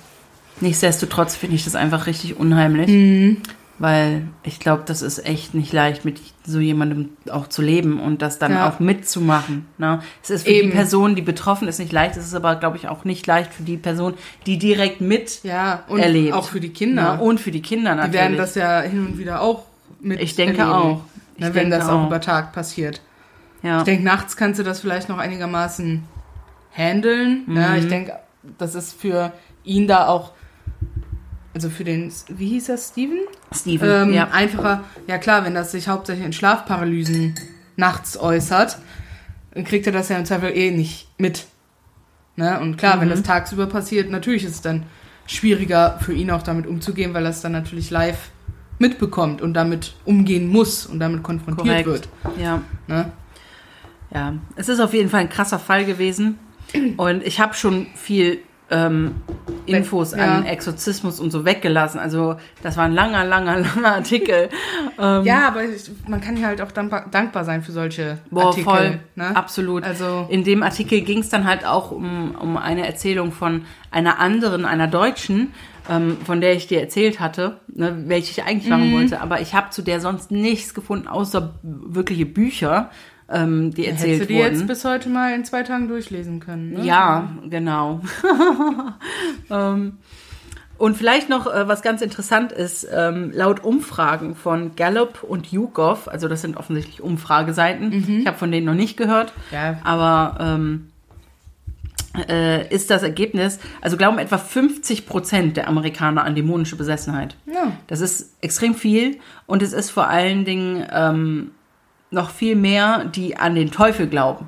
Speaker 1: Nichtsdestotrotz finde ich das einfach richtig unheimlich,
Speaker 2: Mhm.
Speaker 1: Weil ich glaube, das ist echt nicht leicht, mit so jemandem auch zu leben und das dann
Speaker 2: Ja.
Speaker 1: auch mitzumachen. Ne? Es ist für
Speaker 2: Eben.
Speaker 1: die Person, die betroffen ist, nicht leicht. Es ist aber, glaube ich, auch nicht leicht für die Person, die direkt mit
Speaker 2: Ja, und
Speaker 1: erlebt.
Speaker 2: auch für die Kinder.
Speaker 1: Ne? Und für die Kinder
Speaker 2: die
Speaker 1: natürlich.
Speaker 2: werden das ja hin und wieder auch mit
Speaker 1: Ich denke
Speaker 2: erleben,
Speaker 1: auch. Ich
Speaker 2: ne, wenn
Speaker 1: denke
Speaker 2: das auch über Tag passiert.
Speaker 1: ja.
Speaker 2: Ich denke, nachts kannst du das vielleicht noch einigermaßen handeln.
Speaker 1: Mhm.
Speaker 2: ich denke, das ist für ihn da auch, also für den, wie hieß er, Steven?
Speaker 1: Steven,
Speaker 2: Ähm,
Speaker 1: ja.
Speaker 2: Einfacher, ja klar, wenn das sich hauptsächlich in Schlafparalysen nachts äußert, dann kriegt er das ja im Zweifel eh nicht mit. Ne? Und klar, wenn
Speaker 1: Mhm.
Speaker 2: das tagsüber passiert, natürlich ist es dann schwieriger für ihn auch damit umzugehen, weil er es dann natürlich live mitbekommt und damit umgehen muss und damit konfrontiert
Speaker 1: Korrekt.
Speaker 2: wird.
Speaker 1: ja.
Speaker 2: Ne?
Speaker 1: Ja, es ist auf jeden Fall ein krasser Fall gewesen. Und ich habe schon viel ähm, Infos
Speaker 2: Ja.
Speaker 1: an Exorzismus und so weggelassen. Also das war ein langer, langer, langer Artikel. ähm,
Speaker 2: Ja, aber ich, man kann ja halt auch dankbar, dankbar sein für solche
Speaker 1: boah,
Speaker 2: Artikel.
Speaker 1: voll,
Speaker 2: Ne?
Speaker 1: absolut.
Speaker 2: Also-
Speaker 1: in dem Artikel ging es dann halt auch um, um eine Erzählung von einer anderen, einer Deutschen, ähm, von der ich dir erzählt hatte, ne, welche ich eigentlich machen wollte. Aber ich habe zu der sonst nichts gefunden, außer wirkliche Bücher, ähm, die erzählt
Speaker 2: Hättest du die
Speaker 1: wurden.
Speaker 2: jetzt bis heute mal in zwei Tagen durchlesen können. Ne?
Speaker 1: Ja, genau. ähm, und vielleicht noch, äh, was ganz interessant ist, ähm, laut Umfragen von Gallup und YouGov, also das sind offensichtlich Umfrageseiten, ich habe von denen noch nicht gehört,
Speaker 2: Ja.
Speaker 1: aber ähm, äh, ist das Ergebnis, also glauben etwa 50 Prozent der Amerikaner an dämonische Besessenheit.
Speaker 2: Ja.
Speaker 1: Das ist extrem viel und es ist vor allen Dingen ähm, noch viel mehr, die an den Teufel glauben.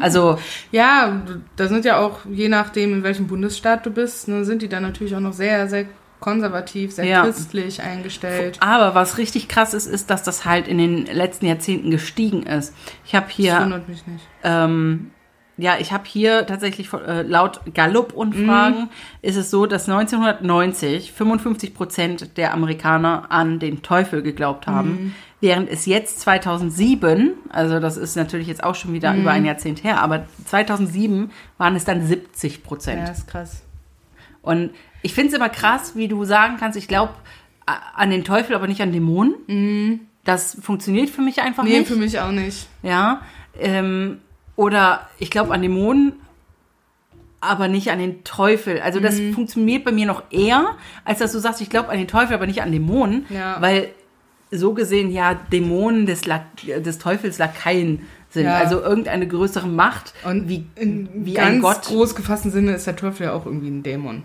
Speaker 1: Also
Speaker 2: Ja, da sind ja auch, je nachdem, in welchem Bundesstaat du bist, ne, sind die dann natürlich auch noch sehr, sehr konservativ, sehr
Speaker 1: Ja.
Speaker 2: christlich eingestellt.
Speaker 1: Aber was richtig krass ist, ist, dass das halt in den letzten Jahrzehnten gestiegen ist. Ich habe
Speaker 2: Das
Speaker 1: hier,
Speaker 2: wundert mich nicht.
Speaker 1: ähm, ja, ich habe hier tatsächlich äh, laut Gallup-Umfragen ist es so, dass 1990 55 Prozent der Amerikaner an den Teufel geglaubt haben, während es jetzt 2007, also das ist natürlich jetzt auch schon wieder über ein Jahrzehnt her, aber 2007 waren es dann 70 Prozent.
Speaker 2: Ja, ist krass.
Speaker 1: Und ich finde es immer krass, wie du sagen kannst, ich glaube an den Teufel, aber nicht an Dämonen. Das funktioniert für mich einfach
Speaker 2: Nee,
Speaker 1: nicht.
Speaker 2: für mich auch nicht.
Speaker 1: Ja. Ähm, oder ich glaube an Dämonen, aber nicht an den Teufel. Also das
Speaker 2: Mhm.
Speaker 1: funktioniert bei mir noch eher, als dass du sagst, ich glaube an den Teufel, aber nicht an Dämonen.
Speaker 2: Ja.
Speaker 1: Weil so gesehen ja Dämonen des, La des Teufels Lakaien sind.
Speaker 2: Ja.
Speaker 1: Also irgendeine größere Macht,
Speaker 2: Und
Speaker 1: wie, wie
Speaker 2: ganz
Speaker 1: ein Gott.
Speaker 2: groß gefassten Sinne ist der Teufel ja auch irgendwie ein Dämon.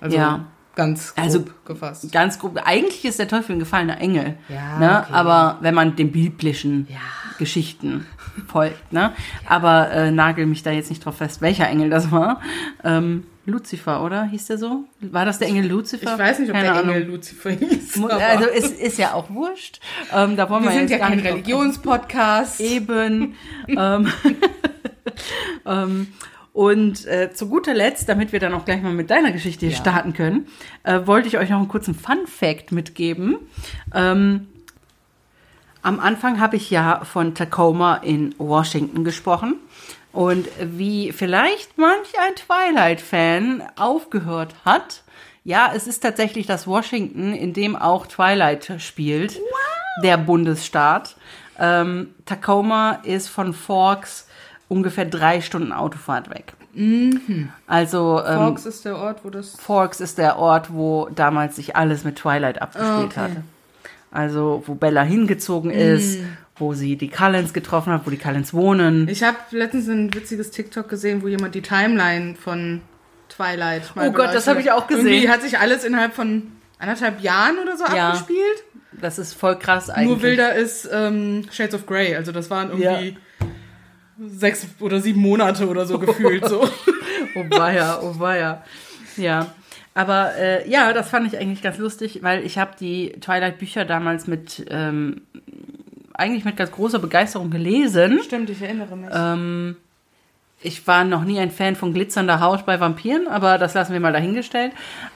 Speaker 2: Also
Speaker 1: Ja.
Speaker 2: ganz grob
Speaker 1: Also
Speaker 2: gefasst.
Speaker 1: Ganz grob. Eigentlich ist der Teufel ein gefallener Engel.
Speaker 2: Ja,
Speaker 1: ne?
Speaker 2: okay.
Speaker 1: Aber wenn man den biblischen
Speaker 2: Ja.
Speaker 1: Geschichten folgt, ne? Aber äh, nagel mich da jetzt nicht drauf fest, welcher Engel das war. Ähm, Luzifer, oder? Hieß der so? War das der Engel Luzifer?
Speaker 2: Ich weiß nicht, ob
Speaker 1: Keine
Speaker 2: der
Speaker 1: Ahnung.
Speaker 2: Engel Luzifer hieß.
Speaker 1: Also es ist ja auch wurscht. Ähm, da wollen wir,
Speaker 2: wir sind
Speaker 1: jetzt
Speaker 2: ja kein Religionspodcast.
Speaker 1: Eben. ähm, ähm, und äh, zu guter Letzt, damit wir dann auch gleich mal mit deiner Geschichte hier starten können, äh, wollte ich euch noch einen kurzen Fun-Fact mitgeben. Ähm, am Anfang habe ich ja von Tacoma in Washington gesprochen. Und wie vielleicht manch ein Twilight-Fan aufgehört hat, ja, es ist tatsächlich das Washington, in dem auch Twilight spielt, der Bundesstaat. Ähm, Tacoma ist von Forks ungefähr drei Stunden Autofahrt weg. Also ähm,
Speaker 2: Forks ist der Ort, wo das.
Speaker 1: Forks ist der Ort, wo damals sich alles mit Twilight abgespielt
Speaker 2: Ah, okay.
Speaker 1: hatte. Also wo Bella hingezogen ist, wo sie die Cullens getroffen hat, wo die Cullens wohnen.
Speaker 2: Ich habe letztens ein witziges TikTok gesehen, wo jemand die Timeline von Twilight
Speaker 1: Oh Gott, das habe ich auch gesehen.
Speaker 2: Irgendwie hat sich alles innerhalb von anderthalb Jahren oder so
Speaker 1: Ja.
Speaker 2: abgespielt.
Speaker 1: Das ist voll krass eigentlich.
Speaker 2: Nur wilder ist ähm, Shades of Grey. Also das waren irgendwie sechs oder sieben Monate oder so gefühlt so.
Speaker 1: Oh weia, oh weia. Ja. Aber äh, ja, das fand ich eigentlich ganz lustig, weil ich habe die Twilight-Bücher damals mit ähm, eigentlich mit ganz großer Begeisterung gelesen.
Speaker 2: Stimmt, ich erinnere mich.
Speaker 1: Ähm, ich war noch nie ein Fan von glitzernder Haut bei Vampiren, aber das lassen wir mal dahingestellt.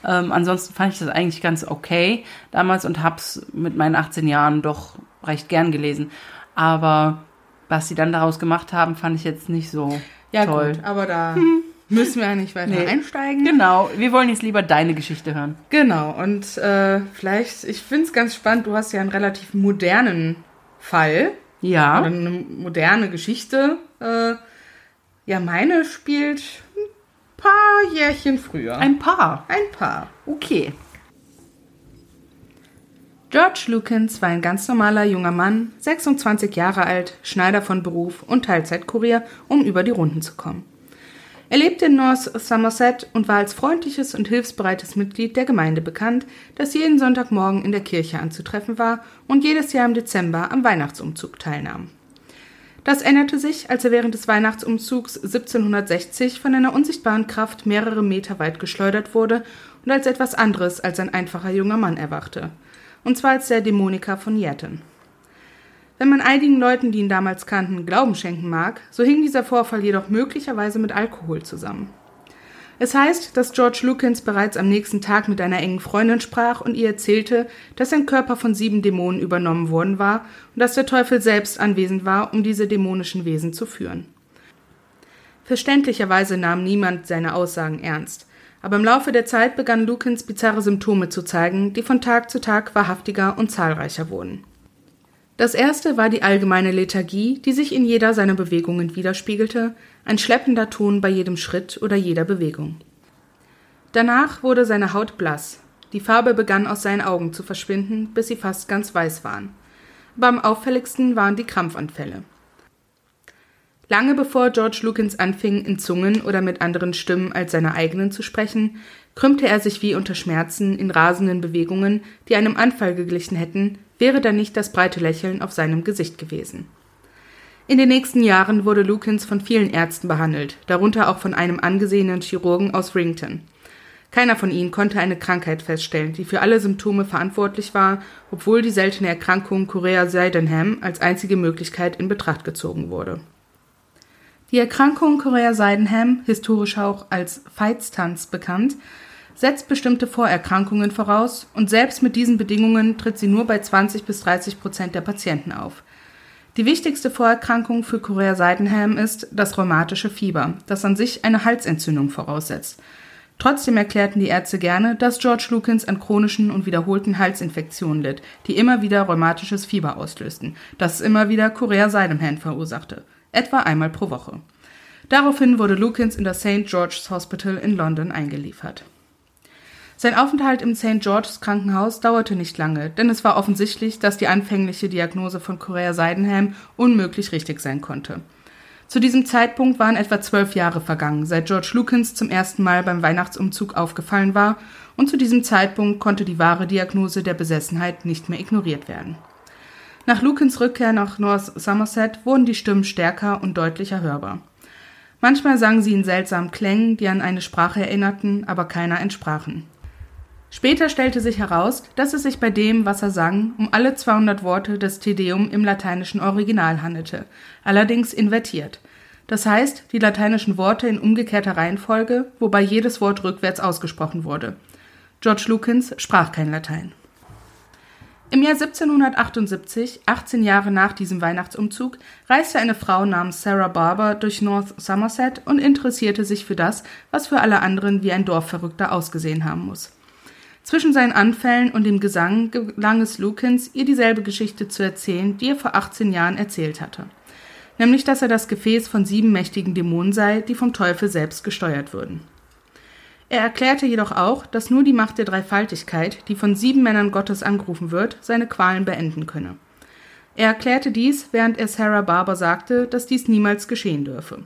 Speaker 1: Ähm, ansonsten fand ich das eigentlich ganz okay damals und hab's mit meinen 18 Jahren doch recht gern gelesen. Aber was sie dann daraus gemacht haben, fand ich jetzt nicht so
Speaker 2: ja
Speaker 1: toll.
Speaker 2: gut, aber da müssen wir ja nicht weiter
Speaker 1: Nee.
Speaker 2: einsteigen.
Speaker 1: Genau, wir wollen jetzt lieber deine Geschichte hören.
Speaker 2: Genau, und äh, vielleicht, ich finde es ganz spannend, du hast ja einen relativ modernen Fall oder
Speaker 1: Ja.
Speaker 2: eine moderne Geschichte. Äh, ja, meine spielt ein paar Jährchen früher.
Speaker 1: Ein Paar.
Speaker 2: ein paar.
Speaker 1: Okay.
Speaker 2: George Lukens war ein ganz normaler junger Mann, 26 Jahre alt, Schneider von Beruf und Teilzeitkurier, um über die Runden zu kommen. Er lebte in North Somerset und war als freundliches und hilfsbereites Mitglied der Gemeinde bekannt, das jeden Sonntagmorgen in der Kirche anzutreffen war und jedes Jahr im Dezember am Weihnachtsumzug teilnahm. Das änderte sich, als er während des Weihnachtsumzugs 1760 von einer unsichtbaren Kraft mehrere Meter weit geschleudert wurde und als etwas anderes als ein einfacher junger Mann erwachte. Und zwar als der Dämoniker von Yerton. Wenn man einigen Leuten, die ihn damals kannten, Glauben schenken mag, so hing dieser Vorfall jedoch möglicherweise mit Alkohol zusammen. Es heißt, dass George Lukens bereits am nächsten Tag mit einer engen Freundin sprach und ihr erzählte, dass sein Körper von sieben Dämonen übernommen worden war und dass der Teufel selbst anwesend war, um diese dämonischen Wesen zu führen. Verständlicherweise nahm niemand seine Aussagen ernst, aber im Laufe der Zeit begann Lukens bizarre Symptome zu zeigen, die von Tag zu Tag wahrhaftiger und zahlreicher wurden. Das erste war die allgemeine Lethargie, die sich in jeder seiner Bewegungen widerspiegelte, ein schleppender Ton bei jedem Schritt oder jeder Bewegung. Danach wurde seine Haut blass, die Farbe begann aus seinen Augen zu verschwinden, bis sie fast ganz weiß waren. Aber am auffälligsten waren die Krampfanfälle. Lange bevor George Lukens anfing, in Zungen oder mit anderen Stimmen als seiner eigenen zu sprechen, krümmte er sich wie unter Schmerzen in rasenden Bewegungen, die einem Anfall geglichen hätten, wäre da nicht das breite Lächeln auf seinem Gesicht gewesen. In den nächsten Jahren wurde Lukens von vielen Ärzten behandelt, darunter auch von einem angesehenen Chirurgen aus Rington. Keiner von ihnen konnte eine Krankheit feststellen, die für alle Symptome verantwortlich war, obwohl die seltene Erkrankung Chorea Sydenham als einzige Möglichkeit in Betracht gezogen wurde. Die Erkrankung Chorea Sydenham, historisch auch als Veitstanz bekannt, setzt bestimmte Vorerkrankungen voraus und selbst mit diesen Bedingungen tritt sie nur bei 20 bis 30 Prozent der Patienten auf. Die wichtigste Vorerkrankung für Chorea Sydenham ist das rheumatische Fieber, das an sich eine Halsentzündung voraussetzt. Trotzdem erklärten die Ärzte gerne, dass George Lukens an chronischen und wiederholten Halsinfektionen litt, die immer wieder rheumatisches Fieber auslösten, das immer wieder Chorea Sydenham verursachte, etwa einmal pro Woche. Daraufhin wurde Lukens in das St. George's Hospital in London eingeliefert. Sein Aufenthalt im St. George's Krankenhaus dauerte nicht lange, denn es war offensichtlich, dass die anfängliche Diagnose von Korea Seidenham unmöglich richtig sein konnte. Zu diesem Zeitpunkt waren etwa zwölf Jahre vergangen, seit George Lukens zum ersten Mal beim Weihnachtsumzug aufgefallen war, und zu diesem Zeitpunkt konnte die wahre Diagnose der Besessenheit nicht mehr ignoriert werden. Nach Lukens Rückkehr nach North Somerset wurden die Stimmen stärker und deutlicher hörbar. Manchmal sangen sie in seltsamen Klängen, die an eine Sprache erinnerten, aber keiner entsprachen. Später stellte sich heraus, dass es sich bei dem, was er sang, um alle 200 Worte des Te Deum im lateinischen Original handelte, allerdings invertiert. Das heißt, die lateinischen Worte in umgekehrter Reihenfolge, wobei jedes Wort rückwärts ausgesprochen wurde. George Lukens sprach kein Latein. Im Jahr 1778, 18 Jahre nach diesem Weihnachtsumzug, reiste eine Frau namens Sarah Barber durch North Somerset und interessierte sich für das, was für alle anderen wie ein Dorfverrückter ausgesehen haben muss. Zwischen seinen Anfällen und dem Gesang gelang es Lukens, ihr dieselbe Geschichte zu erzählen, die er vor 18 Jahren erzählt hatte. Nämlich, dass er das Gefäß von sieben mächtigen Dämonen sei, die vom Teufel selbst gesteuert würden. Er erklärte jedoch auch, dass nur die Macht der Dreifaltigkeit, die von sieben Männern Gottes angerufen wird, seine Qualen beenden könne. Er erklärte dies, während er Sarah Barber sagte, dass dies niemals geschehen dürfe.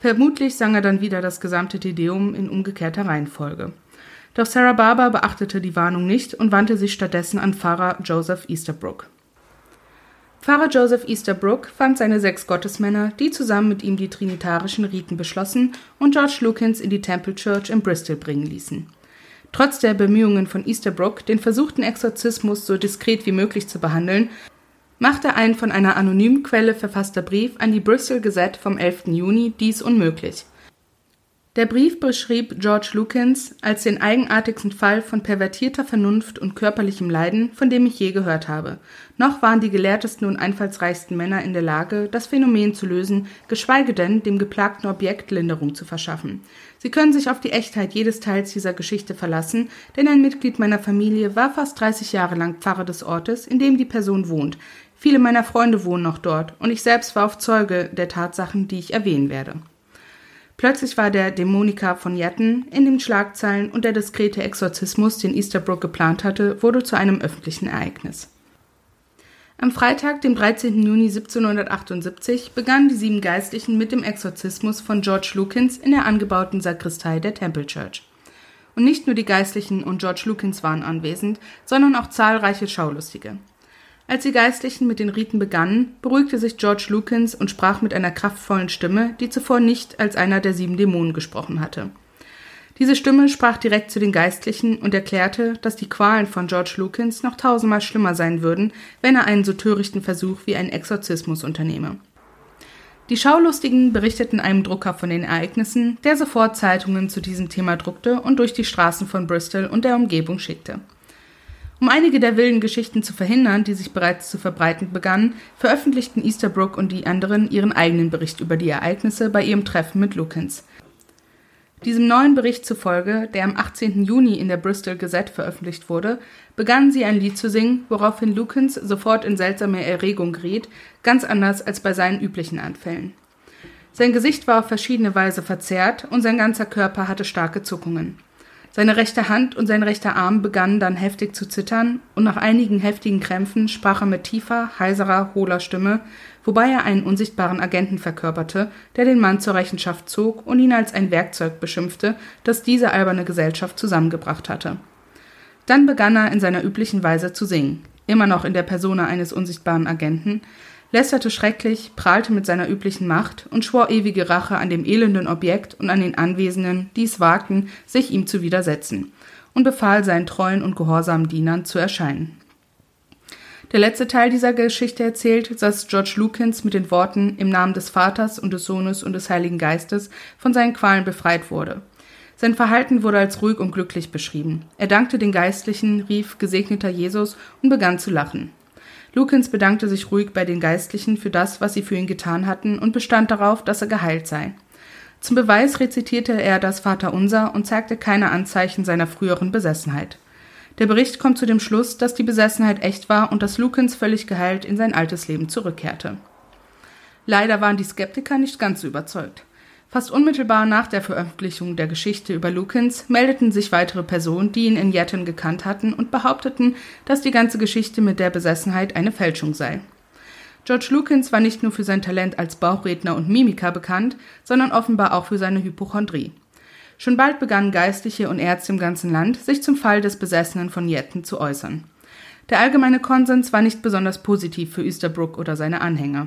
Speaker 2: Vermutlich sang er dann wieder das gesamte Tedeum in umgekehrter Reihenfolge. Doch Sarah Barber beachtete die Warnung nicht und wandte sich stattdessen an Pfarrer Joseph Easterbrook. Pfarrer Joseph Easterbrook fand seine sechs Gottesmänner, die zusammen mit ihm die trinitarischen Riten beschlossen und George Lukens in die Temple Church in Bristol bringen ließen. Trotz der Bemühungen von Easterbrook, den versuchten Exorzismus so diskret wie möglich zu behandeln, machte ein von einer anonymen Quelle verfasster Brief an die Bristol Gazette vom 11. Juni dies unmöglich. Der Brief beschrieb George Lukens als den eigenartigsten Fall von pervertierter Vernunft und körperlichem Leiden, von dem ich je gehört habe. Noch waren die gelehrtesten und einfallsreichsten Männer in der Lage, das Phänomen zu lösen, geschweige denn dem geplagten Objekt Linderung zu verschaffen. Sie können sich auf die Echtheit jedes Teils dieser Geschichte verlassen, denn ein Mitglied meiner Familie war fast 30 Jahre lang Pfarrer des Ortes, in dem die Person wohnt. Viele meiner Freunde wohnen noch dort, und ich selbst war auf Zeuge der Tatsachen, die ich erwähnen werde. Plötzlich war der Dämoniker von Yetten in den Schlagzeilen und der diskrete Exorzismus, den Easterbrook geplant hatte, wurde zu einem öffentlichen Ereignis. Am Freitag, dem 13. Juni 1778, begannen die sieben Geistlichen mit dem Exorzismus von George Lukins in der angebauten Sakristei der Temple Church. Und nicht nur die Geistlichen und George Lukins waren anwesend, sondern auch zahlreiche Schaulustige. Als die Geistlichen mit den Riten begannen, beruhigte sich George Lukens und sprach mit einer kraftvollen Stimme, die zuvor nicht als einer der sieben Dämonen gesprochen hatte. Diese Stimme sprach direkt zu den Geistlichen und erklärte, dass die Qualen von George Lukens noch tausendmal schlimmer sein würden, wenn er einen so törichten Versuch wie einen Exorzismus unternehme. Die Schaulustigen berichteten einem Drucker von den Ereignissen, der sofort Zeitungen zu diesem Thema druckte und durch die Straßen von Bristol und der Umgebung schickte. Um einige der wilden Geschichten zu verhindern, die sich bereits zu verbreiten begannen, veröffentlichten Easterbrook und die anderen ihren eigenen Bericht über die Ereignisse bei ihrem Treffen mit Lukens. Diesem neuen Bericht zufolge, der am 18. Juni in der Bristol Gazette veröffentlicht wurde, begannen sie ein Lied zu singen, woraufhin Lukens sofort in seltsame Erregung geriet, ganz anders als bei seinen üblichen Anfällen. Sein Gesicht war auf verschiedene Weise verzerrt und sein ganzer Körper hatte starke Zuckungen. Seine rechte Hand und sein rechter Arm begannen dann heftig zu zittern, und nach einigen heftigen Krämpfen sprach er mit tiefer, heiserer, hohler Stimme, wobei er einen unsichtbaren Agenten verkörperte, der den Mann zur Rechenschaft zog und ihn als ein Werkzeug beschimpfte, das diese alberne Gesellschaft zusammengebracht hatte. Dann begann er in seiner üblichen Weise zu singen, immer noch in der Persona eines unsichtbaren Agenten, lästerte schrecklich, prahlte mit seiner üblichen Macht und schwor ewige Rache an dem elenden Objekt und an den Anwesenden, die es wagten, sich ihm zu widersetzen, und befahl seinen treuen und gehorsamen Dienern zu erscheinen. Der letzte Teil dieser Geschichte erzählt, dass George Lukens mit den Worten im Namen des Vaters und des Sohnes und des Heiligen Geistes von seinen Qualen befreit wurde. Sein Verhalten wurde als ruhig und glücklich beschrieben. Er dankte den Geistlichen, rief Gesegneter Jesus und begann zu lachen. Lukens bedankte sich ruhig bei den Geistlichen für das, was sie für ihn getan hatten, und bestand darauf, dass er geheilt sei. Zum Beweis rezitierte er das Vaterunser und zeigte keine Anzeichen seiner früheren Besessenheit. Der Bericht kommt zu dem Schluss, dass die Besessenheit echt war und dass Lukens völlig geheilt in sein altes Leben zurückkehrte. Leider waren die Skeptiker nicht ganz so überzeugt. Fast unmittelbar nach der Veröffentlichung der Geschichte über Lukins meldeten sich weitere Personen, die ihn in Yatton gekannt hatten und behaupteten, dass die ganze Geschichte mit der Besessenheit eine Fälschung sei. George Lukins war nicht nur für sein Talent als Bauchredner und Mimiker bekannt, sondern offenbar auch für seine Hypochondrie. Schon bald begannen Geistliche und Ärzte im ganzen Land, sich zum Fall des Besessenen von Yetten zu äußern. Der allgemeine Konsens war nicht besonders positiv für Easterbrook oder seine Anhänger.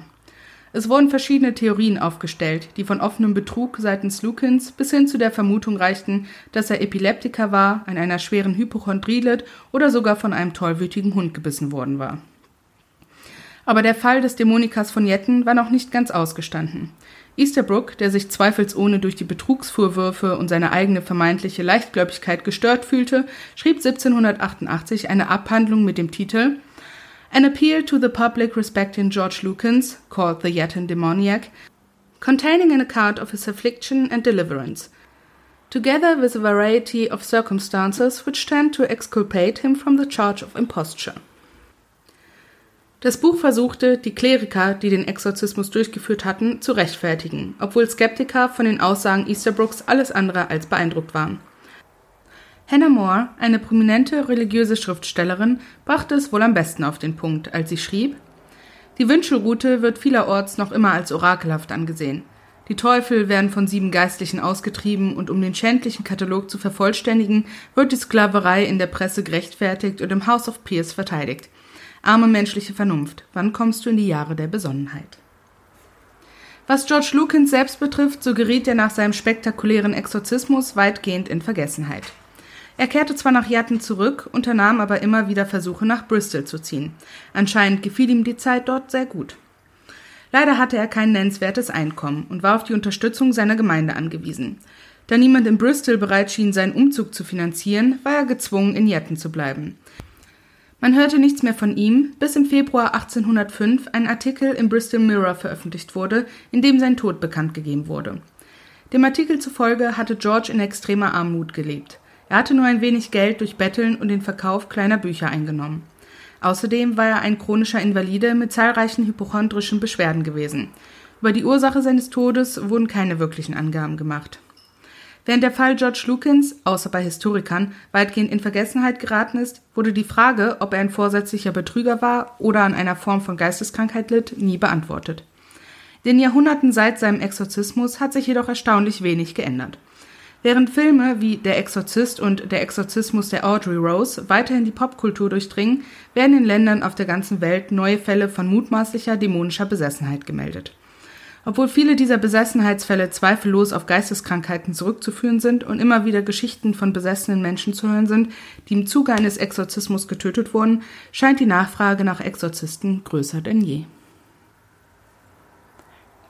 Speaker 2: Es wurden verschiedene Theorien aufgestellt, die von offenem Betrug seitens Lukins bis hin zu der Vermutung reichten, dass er Epileptiker war, an einer schweren Hypochondrie litt oder sogar von einem tollwütigen Hund gebissen worden war. Aber der Fall des Dämonikers von Jetten war noch nicht ganz ausgestanden. Easterbrook, der sich zweifelsohne durch die Betrugsvorwürfe und seine eigene vermeintliche Leichtgläubigkeit gestört fühlte, schrieb 1788 eine Abhandlung mit dem Titel An Appeal to the Public Respecting George Lukins, called the Yetton Demoniac, containing an account of his affliction and deliverance, together with a variety of circumstances which tend to exculpate him from the charge of imposture. Das Buch versuchte, die Kleriker, die den Exorzismus durchgeführt hatten, zu rechtfertigen, obwohl Skeptiker von den Aussagen Easterbrooks alles andere als beeindruckt waren. Hannah More, eine prominente religiöse Schriftstellerin, brachte es wohl am besten auf den Punkt, als sie schrieb Die Wünschelrute wird vielerorts noch immer als orakelhaft angesehen. Die Teufel werden von sieben Geistlichen ausgetrieben und um den schändlichen Katalog zu vervollständigen, wird die Sklaverei in der Presse gerechtfertigt und im House of Peers verteidigt. Arme menschliche Vernunft, wann kommst du in die Jahre der Besonnenheit? Was George Lukins selbst betrifft, so geriet er nach seinem spektakulären Exorzismus weitgehend in Vergessenheit. Er kehrte zwar nach Yatton zurück, unternahm aber immer wieder Versuche nach Bristol zu ziehen. Anscheinend gefiel ihm die Zeit dort sehr gut. Leider hatte er kein nennenswertes Einkommen und war auf die Unterstützung seiner Gemeinde angewiesen. Da niemand in Bristol bereit schien, seinen Umzug zu finanzieren, war er gezwungen, in Yatton zu bleiben. Man hörte nichts mehr von ihm, bis im Februar 1805 ein Artikel im Bristol Mirror veröffentlicht wurde, in dem sein Tod bekannt gegeben wurde. Dem Artikel zufolge hatte George in extremer Armut gelebt. Er hatte nur ein wenig Geld durch Betteln und den Verkauf kleiner Bücher eingenommen. Außerdem war er ein chronischer Invalide mit zahlreichen hypochondrischen Beschwerden gewesen. Über die Ursache seines Todes wurden keine wirklichen Angaben gemacht. Während der Fall George Lukins, außer bei Historikern, weitgehend in Vergessenheit geraten ist, wurde die Frage, ob er ein vorsätzlicher Betrüger war oder an einer Form von Geisteskrankheit litt, nie beantwortet. In den Jahrhunderten seit seinem Exorzismus hat sich jedoch erstaunlich wenig geändert. Während Filme wie Der Exorzist und Der Exorzismus der Audrey Rose weiterhin die Popkultur durchdringen, werden in Ländern auf der ganzen Welt neue Fälle von mutmaßlicher dämonischer Besessenheit gemeldet. Obwohl viele dieser Besessenheitsfälle zweifellos auf Geisteskrankheiten zurückzuführen sind und immer wieder Geschichten von besessenen Menschen zu hören sind, die im Zuge eines Exorzismus getötet wurden, scheint die Nachfrage nach Exorzisten größer denn je.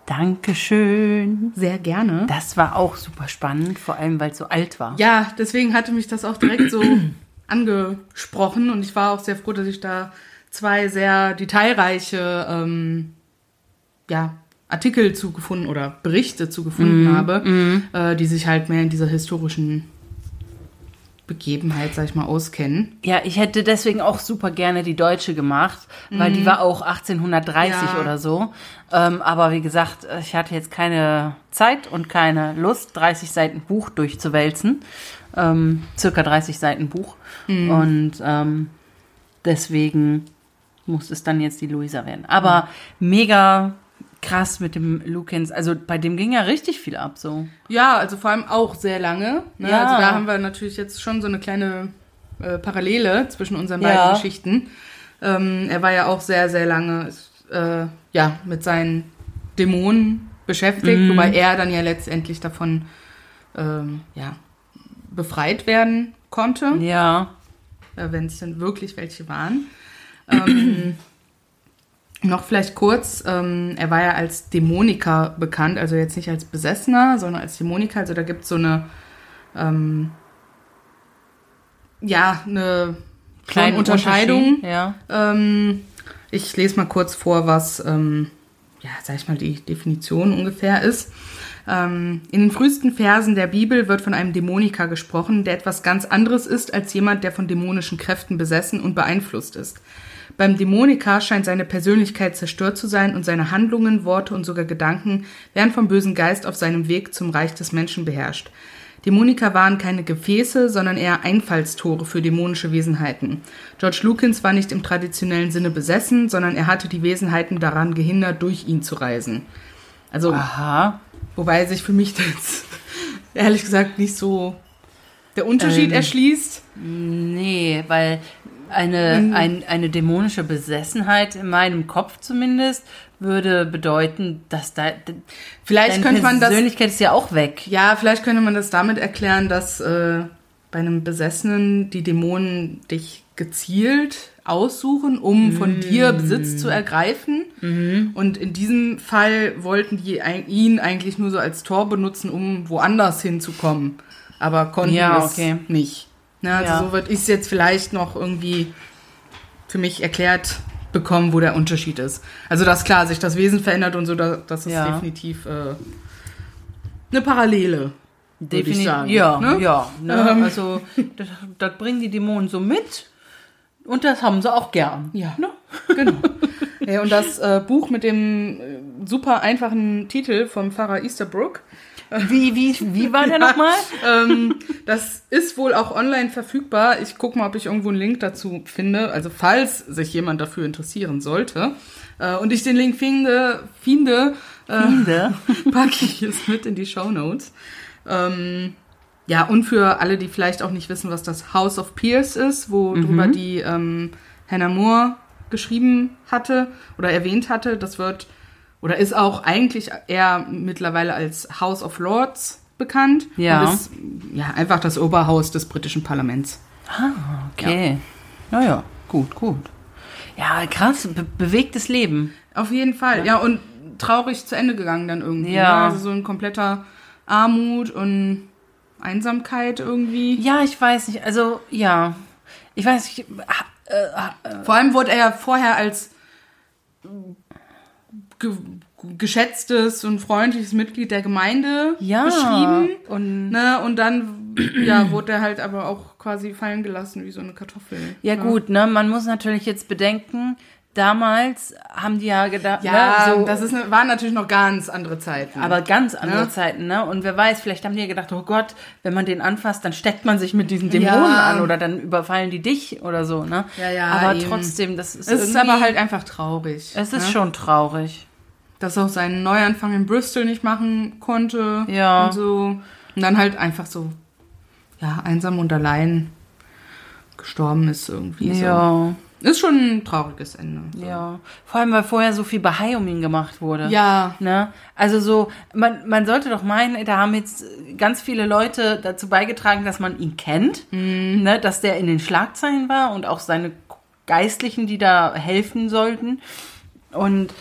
Speaker 1: Dankeschön.
Speaker 2: Sehr gerne.
Speaker 1: Das war auch super spannend, vor allem weil es so alt war.
Speaker 2: Ja, deswegen hatte mich das auch direkt so angesprochen und ich war auch sehr froh, dass ich da zwei sehr detailreiche ähm, ja, Artikel zugefunden oder Berichte zugefunden mm, habe, mm. Äh, die sich halt mehr in dieser historischen Begebenheit, sag ich mal, auskennen.
Speaker 1: Ja, ich hätte deswegen auch super gerne die deutsche gemacht, weil mhm. die war auch 1830 ja. oder so. Ähm, aber wie gesagt, ich hatte jetzt keine Zeit und keine Lust, 30 Seiten Buch durchzuwälzen. Ähm, circa 30 Seiten Buch. Mhm. Und ähm, deswegen muss es dann jetzt die Luisa werden. Aber mhm. mega krass mit dem Lukens. Also bei dem ging ja richtig viel ab so.
Speaker 2: Ja, also vor allem auch sehr lange. Ne? Ja. Also da haben wir natürlich jetzt schon so eine kleine äh, Parallele zwischen unseren ja. beiden Geschichten. Ähm, er war ja auch sehr, sehr lange äh, ja, mit seinen Dämonen beschäftigt, mhm. wobei er dann ja letztendlich davon ähm, ja, befreit werden konnte.
Speaker 1: Ja.
Speaker 2: Äh, Wenn es denn wirklich welche waren. Ähm, noch vielleicht kurz, ähm, er war ja als Dämoniker bekannt, also jetzt nicht als Besessener, sondern als Dämoniker. Also da gibt es so eine, ähm, ja, eine kleine Unterscheidung.
Speaker 1: Ja.
Speaker 2: Ähm, ich lese mal kurz vor, was, ähm, ja, sag ich mal, die Definition ungefähr ist. Ähm, in den frühesten Versen der Bibel wird von einem Dämoniker gesprochen, der etwas ganz anderes ist als jemand, der von dämonischen Kräften besessen und beeinflusst ist. Beim Dämoniker scheint seine Persönlichkeit zerstört zu sein und seine Handlungen, Worte und sogar Gedanken werden vom bösen Geist auf seinem Weg zum Reich des Menschen beherrscht. Dämoniker waren keine Gefäße, sondern eher Einfallstore für dämonische Wesenheiten. George Lukins war nicht im traditionellen Sinne besessen, sondern er hatte die Wesenheiten daran gehindert, durch ihn zu reisen. Also,
Speaker 1: Aha.
Speaker 2: wobei sich für mich jetzt ehrlich gesagt nicht so der Unterschied
Speaker 1: Ähm.
Speaker 2: erschließt.
Speaker 1: Nee, weil eine, ein, eine dämonische Besessenheit in meinem Kopf zumindest würde bedeuten, dass da
Speaker 2: Vielleicht könnte man das
Speaker 1: Persönlichkeit ist ja auch weg.
Speaker 2: Ja, vielleicht könnte man das damit erklären, dass äh, bei einem Besessenen die Dämonen dich gezielt aussuchen, um von dir Besitz zu ergreifen. Und in diesem Fall wollten die ihn eigentlich nur so als Tor benutzen, um woanders hinzukommen. Aber konnten
Speaker 1: Ja,
Speaker 2: es
Speaker 1: okay.
Speaker 2: nicht. Na, also
Speaker 1: Ja.
Speaker 2: so wird ich es jetzt vielleicht noch irgendwie für mich erklärt bekommen, wo der Unterschied ist. Also dass klar sich das Wesen verändert und so, da, das ist
Speaker 1: Ja.
Speaker 2: definitiv äh, eine Parallele.
Speaker 1: Definitiv.
Speaker 2: sagen,
Speaker 1: ja,
Speaker 2: ne?
Speaker 1: ja. Ne?
Speaker 2: Ähm.
Speaker 1: Also das, das bringen die Dämonen so mit und das haben sie auch gern.
Speaker 2: Ja.
Speaker 1: Ne?
Speaker 2: Genau. ja, und das äh, Buch mit dem äh, super einfachen Titel vom Pfarrer Easterbrook,
Speaker 1: Wie, wie, wie war der nochmal?
Speaker 2: ähm, das ist wohl auch online verfügbar. Ich gucke mal, ob ich irgendwo einen Link dazu finde. Also falls sich jemand dafür interessieren sollte äh, und ich den Link finde, finde, äh,
Speaker 1: Finde.
Speaker 2: packe ich es mit in die Show Notes. Ähm, ja, und für alle, die vielleicht auch nicht wissen, was das House of Peers ist, worüber die ähm, Hannah Moore geschrieben hatte oder erwähnt hatte, das wird oder ist auch eigentlich eher mittlerweile als House of Lords bekannt.
Speaker 1: Ja.
Speaker 2: Und ist ja einfach das Oberhaus des britischen Parlaments.
Speaker 1: Okay. Naja, gut, gut. Ja, krass, be bewegtes Leben.
Speaker 2: Auf jeden Fall. Ja, und traurig zu Ende gegangen dann irgendwie.
Speaker 1: Ja.
Speaker 2: ne? Also so ein kompletter Armut und Einsamkeit irgendwie.
Speaker 1: Ja, ich weiß nicht. Also, ja. Ich weiß nicht. äh,
Speaker 2: Vor allem wurde er ja vorher als ge geschätztes und freundliches Mitglied der Gemeinde
Speaker 1: Ja.
Speaker 2: beschrieben.
Speaker 1: Und
Speaker 2: Ne? Und dann ja, wurde er halt aber auch quasi fallen gelassen wie so eine Kartoffel.
Speaker 1: ja, gut, ne? Man muss natürlich jetzt bedenken, damals haben die ja gedacht,
Speaker 2: Ja,
Speaker 1: ne, so,
Speaker 2: das ist, ne- waren natürlich noch ganz andere Zeiten.
Speaker 1: aber ganz andere
Speaker 2: Ja.
Speaker 1: Zeiten, ne? Und wer weiß, vielleicht haben die ja gedacht, oh Gott, wenn man den anfasst, dann steckt man sich mit diesen Dämonen
Speaker 2: Ja.
Speaker 1: an oder dann überfallen die dich oder so, ne?
Speaker 2: Ja, ja,
Speaker 1: Aber
Speaker 2: eben.
Speaker 1: trotzdem, das ist
Speaker 2: es ist aber halt einfach traurig.
Speaker 1: es ist
Speaker 2: ne?
Speaker 1: schon traurig.
Speaker 2: Dass er auch seinen Neuanfang in Bristol nicht machen konnte.
Speaker 1: Ja.
Speaker 2: Und so. Und dann halt einfach so, ja, einsam und allein gestorben ist irgendwie. So.
Speaker 1: Ja,
Speaker 2: Ist schon ein trauriges Ende. So.
Speaker 1: ja. Vor allem, weil vorher so viel Bahai um ihn gemacht wurde.
Speaker 2: Ja.
Speaker 1: Ne? Also so, man, man sollte doch meinen, da haben jetzt ganz viele Leute dazu beigetragen, dass man ihn kennt, ne? dass der in den Schlagzeilen war und auch seine Geistlichen, die da helfen sollten. Und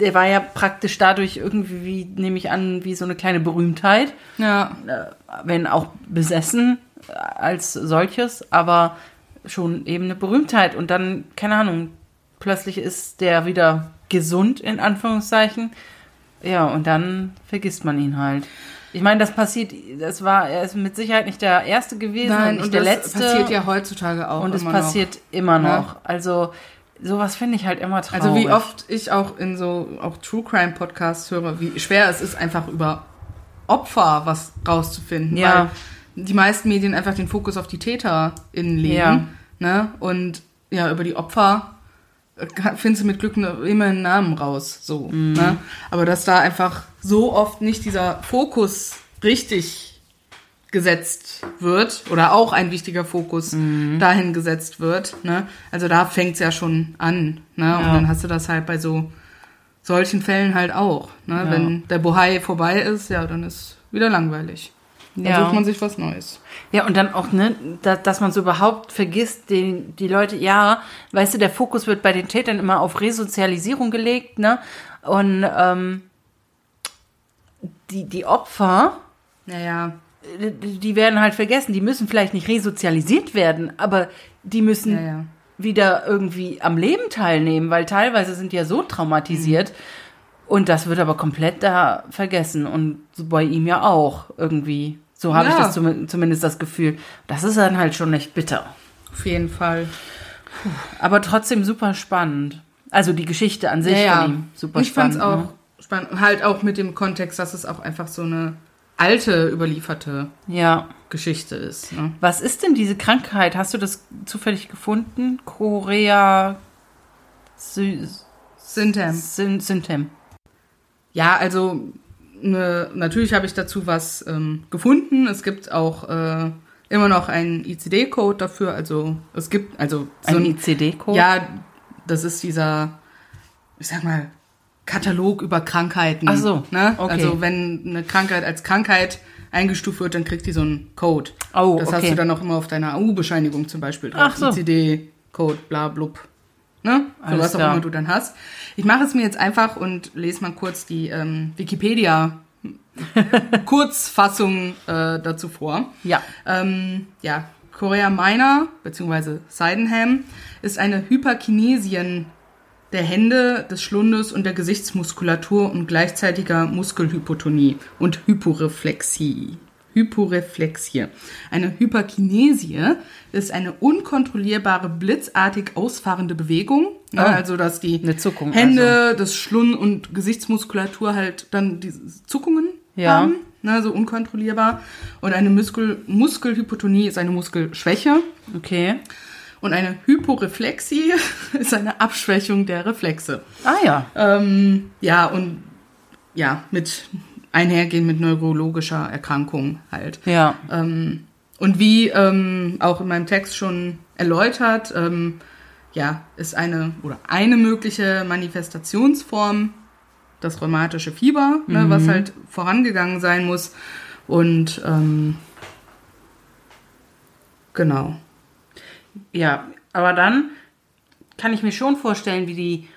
Speaker 1: der war ja praktisch dadurch irgendwie, wie, nehme ich an, wie so eine kleine Berühmtheit,
Speaker 2: Ja.
Speaker 1: äh, wenn auch besessen äh, als solches, aber schon eben eine Berühmtheit. Und dann, keine Ahnung, plötzlich ist der wieder gesund, in Anführungszeichen. Ja, und dann vergisst man ihn halt. Ich meine, das passiert, das war, er ist mit Sicherheit nicht der Erste gewesen und
Speaker 2: Nein,
Speaker 1: nicht
Speaker 2: und
Speaker 1: der
Speaker 2: das
Speaker 1: Letzte.
Speaker 2: passiert ja heutzutage auch.
Speaker 1: und es
Speaker 2: immer
Speaker 1: passiert immer
Speaker 2: Ja.
Speaker 1: noch. Also, sowas finde ich halt immer traurig.
Speaker 2: Also wie oft ich auch in so auch True Crime Podcasts höre, wie schwer es ist, einfach über Opfer was rauszufinden.
Speaker 1: Ja.
Speaker 2: Weil die meisten Medien einfach den Fokus auf die TäterInnen legen.
Speaker 1: Ja.
Speaker 2: Ne? Und ja, über die Opfer äh, findest du mit Glück immer einen Namen raus. So.
Speaker 1: Mhm.
Speaker 2: Ne? Aber dass da einfach so oft nicht dieser Fokus richtig gesetzt wird oder auch ein wichtiger Fokus
Speaker 1: Mhm.
Speaker 2: dahin gesetzt wird. Ne? Also da fängt's ja schon an. Ne? Und
Speaker 1: Ja.
Speaker 2: dann hast du das halt bei so solchen Fällen halt auch. Ne?
Speaker 1: Ja.
Speaker 2: Wenn der Bohai vorbei ist, ja, dann ist wieder langweilig. Dann
Speaker 1: Ja.
Speaker 2: sucht man sich was Neues.
Speaker 1: Ja, und dann auch, ne, da, dass man so überhaupt vergisst, den, die Leute, ja, weißt du, der Fokus wird bei den Tätern immer auf Resozialisierung gelegt, ne? Und ähm, die, die Opfer,
Speaker 2: Naja,
Speaker 1: die werden halt vergessen. Die müssen vielleicht nicht resozialisiert werden, aber die müssen
Speaker 2: ja, ja.
Speaker 1: wieder irgendwie am Leben teilnehmen, weil teilweise sind die ja so traumatisiert. Und das wird aber komplett da vergessen. Und bei ihm ja auch irgendwie. So habe ich
Speaker 2: Ja.
Speaker 1: das zum, zumindest das Gefühl. Das ist dann halt schon echt bitter.
Speaker 2: Auf jeden Fall.
Speaker 1: Aber trotzdem super spannend. Also die Geschichte an sich von ihm super
Speaker 2: ich fand
Speaker 1: spannend.
Speaker 2: es auch spannend. Halt auch mit dem Kontext, dass es auch einfach so eine alte, überlieferte?
Speaker 1: Ja.
Speaker 2: Geschichte ist. Ne?
Speaker 1: Was ist denn diese Krankheit? Hast du das zufällig gefunden? Korea Sy
Speaker 2: Syntem.
Speaker 1: Syn Syntem.
Speaker 2: Ja, also ne, natürlich habe ich dazu was ähm, gefunden. Es gibt auch äh, immer noch einen ICD-Code dafür. Also es gibt also so
Speaker 1: Ein
Speaker 2: ein,
Speaker 1: ICD-Code?
Speaker 2: ja, das ist dieser, ich sag mal, Katalog über Krankheiten.
Speaker 1: Ach so,
Speaker 2: Ne?
Speaker 1: okay.
Speaker 2: Also wenn eine Krankheit als Krankheit eingestuft wird, dann kriegt die so einen Code.
Speaker 1: Oh,
Speaker 2: das
Speaker 1: okay.
Speaker 2: hast du dann auch immer auf deiner AU-Bescheinigung zum Beispiel drauf.
Speaker 1: Ach so.
Speaker 2: ICD-Code, bla blub. Ne? So was auch immer du dann hast. Ich mache es mir jetzt einfach und lese mal kurz die ähm, Wikipedia Kurzfassung äh, dazu vor.
Speaker 1: Ja.
Speaker 2: Ähm, ja, Chorea minor bzw. Sydenham ist eine Hyperkinesien der Hände, des Schlundes und der Gesichtsmuskulatur und gleichzeitiger Muskelhypotonie und Hyporeflexie. Hyporeflexie. Eine Hyperkinesie ist eine unkontrollierbare, blitzartig ausfahrende Bewegung.
Speaker 1: Oh.
Speaker 2: Also, dass die
Speaker 1: Zuckung,
Speaker 2: Hände, das Schlund und Gesichtsmuskulatur halt dann diese Zuckungen
Speaker 1: Ja.
Speaker 2: haben. Ne? So unkontrollierbar. Und eine Muskel Muskelhypotonie ist eine Muskelschwäche.
Speaker 1: Okay.
Speaker 2: Und eine Hyporeflexie ist eine Abschwächung der Reflexe.
Speaker 1: Ah ja.
Speaker 2: Ähm, ja, und ja, mit einhergehen mit neurologischer Erkrankung halt.
Speaker 1: Ja.
Speaker 2: Ähm, und wie ähm, auch in meinem Text schon erläutert, ähm, ja, ist eine oder eine mögliche Manifestationsform das rheumatische Fieber, ne, was halt vorangegangen sein muss. Und ähm, genau.
Speaker 1: Ja, aber dann kann ich mir schon vorstellen, wie die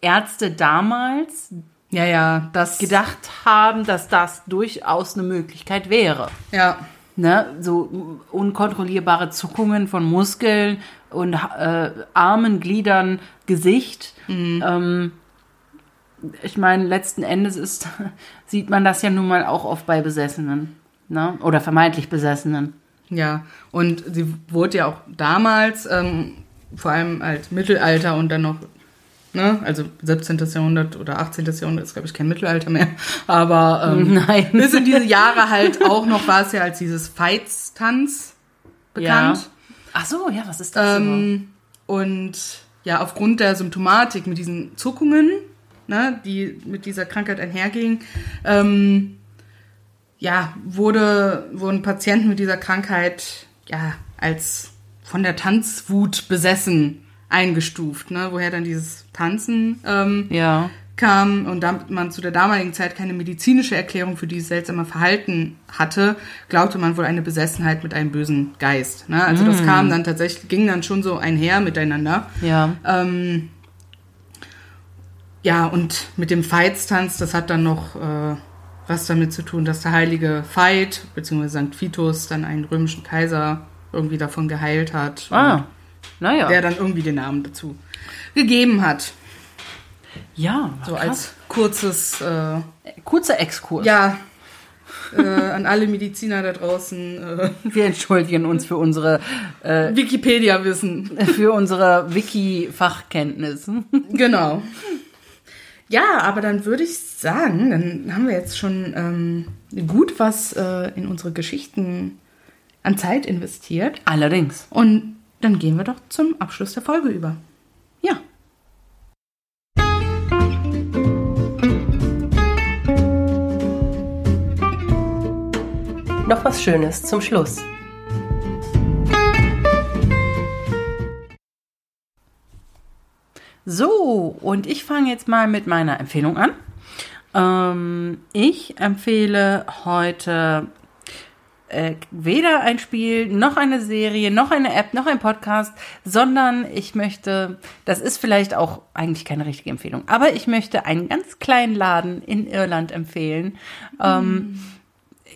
Speaker 1: Ärzte damals
Speaker 2: Ja, ja, das
Speaker 1: gedacht haben, dass das durchaus eine Möglichkeit wäre.
Speaker 2: Ja,
Speaker 1: Ne? So unkontrollierbare Zuckungen von Muskeln und äh, Armen, Gliedern, Gesicht. Ähm, ich meine, letzten Endes ist, sieht man das ja nun mal auch oft bei Besessenen. Ne? Oder vermeintlich Besessenen.
Speaker 2: Ja, und sie wurde ja auch damals, ähm, vor allem als Mittelalter und dann noch, ne, also 17. Jahrhundert oder 18. Jahrhundert ist, glaube ich, kein Mittelalter mehr, aber ähm,
Speaker 1: Nein.
Speaker 2: bis in diese Jahre halt auch noch war es ja als dieses Feitstanz bekannt.
Speaker 1: Ach so, ja, was ist das?
Speaker 2: Ähm, und ja, aufgrund der Symptomatik mit diesen Zuckungen, ne, die mit dieser Krankheit einhergingen, ähm, ja, wurde, wurden Patienten mit dieser Krankheit ja als von der Tanzwut besessen eingestuft, ne, woher dann dieses Tanzen ähm,
Speaker 1: ja.
Speaker 2: kam und damit man zu der damaligen Zeit keine medizinische Erklärung für dieses seltsame Verhalten hatte, glaubte man wohl eine Besessenheit mit einem bösen Geist. Ne? Also das kam dann tatsächlich, ging dann schon so einher miteinander.
Speaker 1: Ja.
Speaker 2: Ähm, ja, und mit dem Veitstanz, das hat dann noch äh, was damit zu tun, dass der heilige Veit, beziehungsweise St. Vitus, dann einen römischen Kaiser irgendwie davon geheilt hat.
Speaker 1: Ah, naja.
Speaker 2: Der dann irgendwie den Namen dazu gegeben hat.
Speaker 1: ja,
Speaker 2: So
Speaker 1: krass.
Speaker 2: als kurzes, äh,
Speaker 1: kurzer Exkurs.
Speaker 2: ja, äh, an alle Mediziner da draußen äh,
Speaker 1: Wir entschuldigen uns für unsere, äh,
Speaker 2: Wikipedia-Wissen.
Speaker 1: für unsere Wiki-Fachkenntnis.
Speaker 2: Genau. Ja, aber dann würde ich sagen, dann haben wir jetzt schon ähm, gut was äh, in unsere Geschichten an Zeit investiert.
Speaker 1: Allerdings.
Speaker 2: Und dann gehen wir doch zum Abschluss der Folge über.
Speaker 1: Ja.
Speaker 3: Noch was Schönes zum Schluss.
Speaker 1: So, und ich fange jetzt mal mit meiner Empfehlung an. Ähm, ich empfehle heute äh, weder ein Spiel, noch eine Serie, noch eine App, noch ein Podcast, sondern ich möchte, das ist vielleicht auch eigentlich keine richtige Empfehlung, aber ich möchte einen ganz kleinen Laden in Irland empfehlen. Ähm,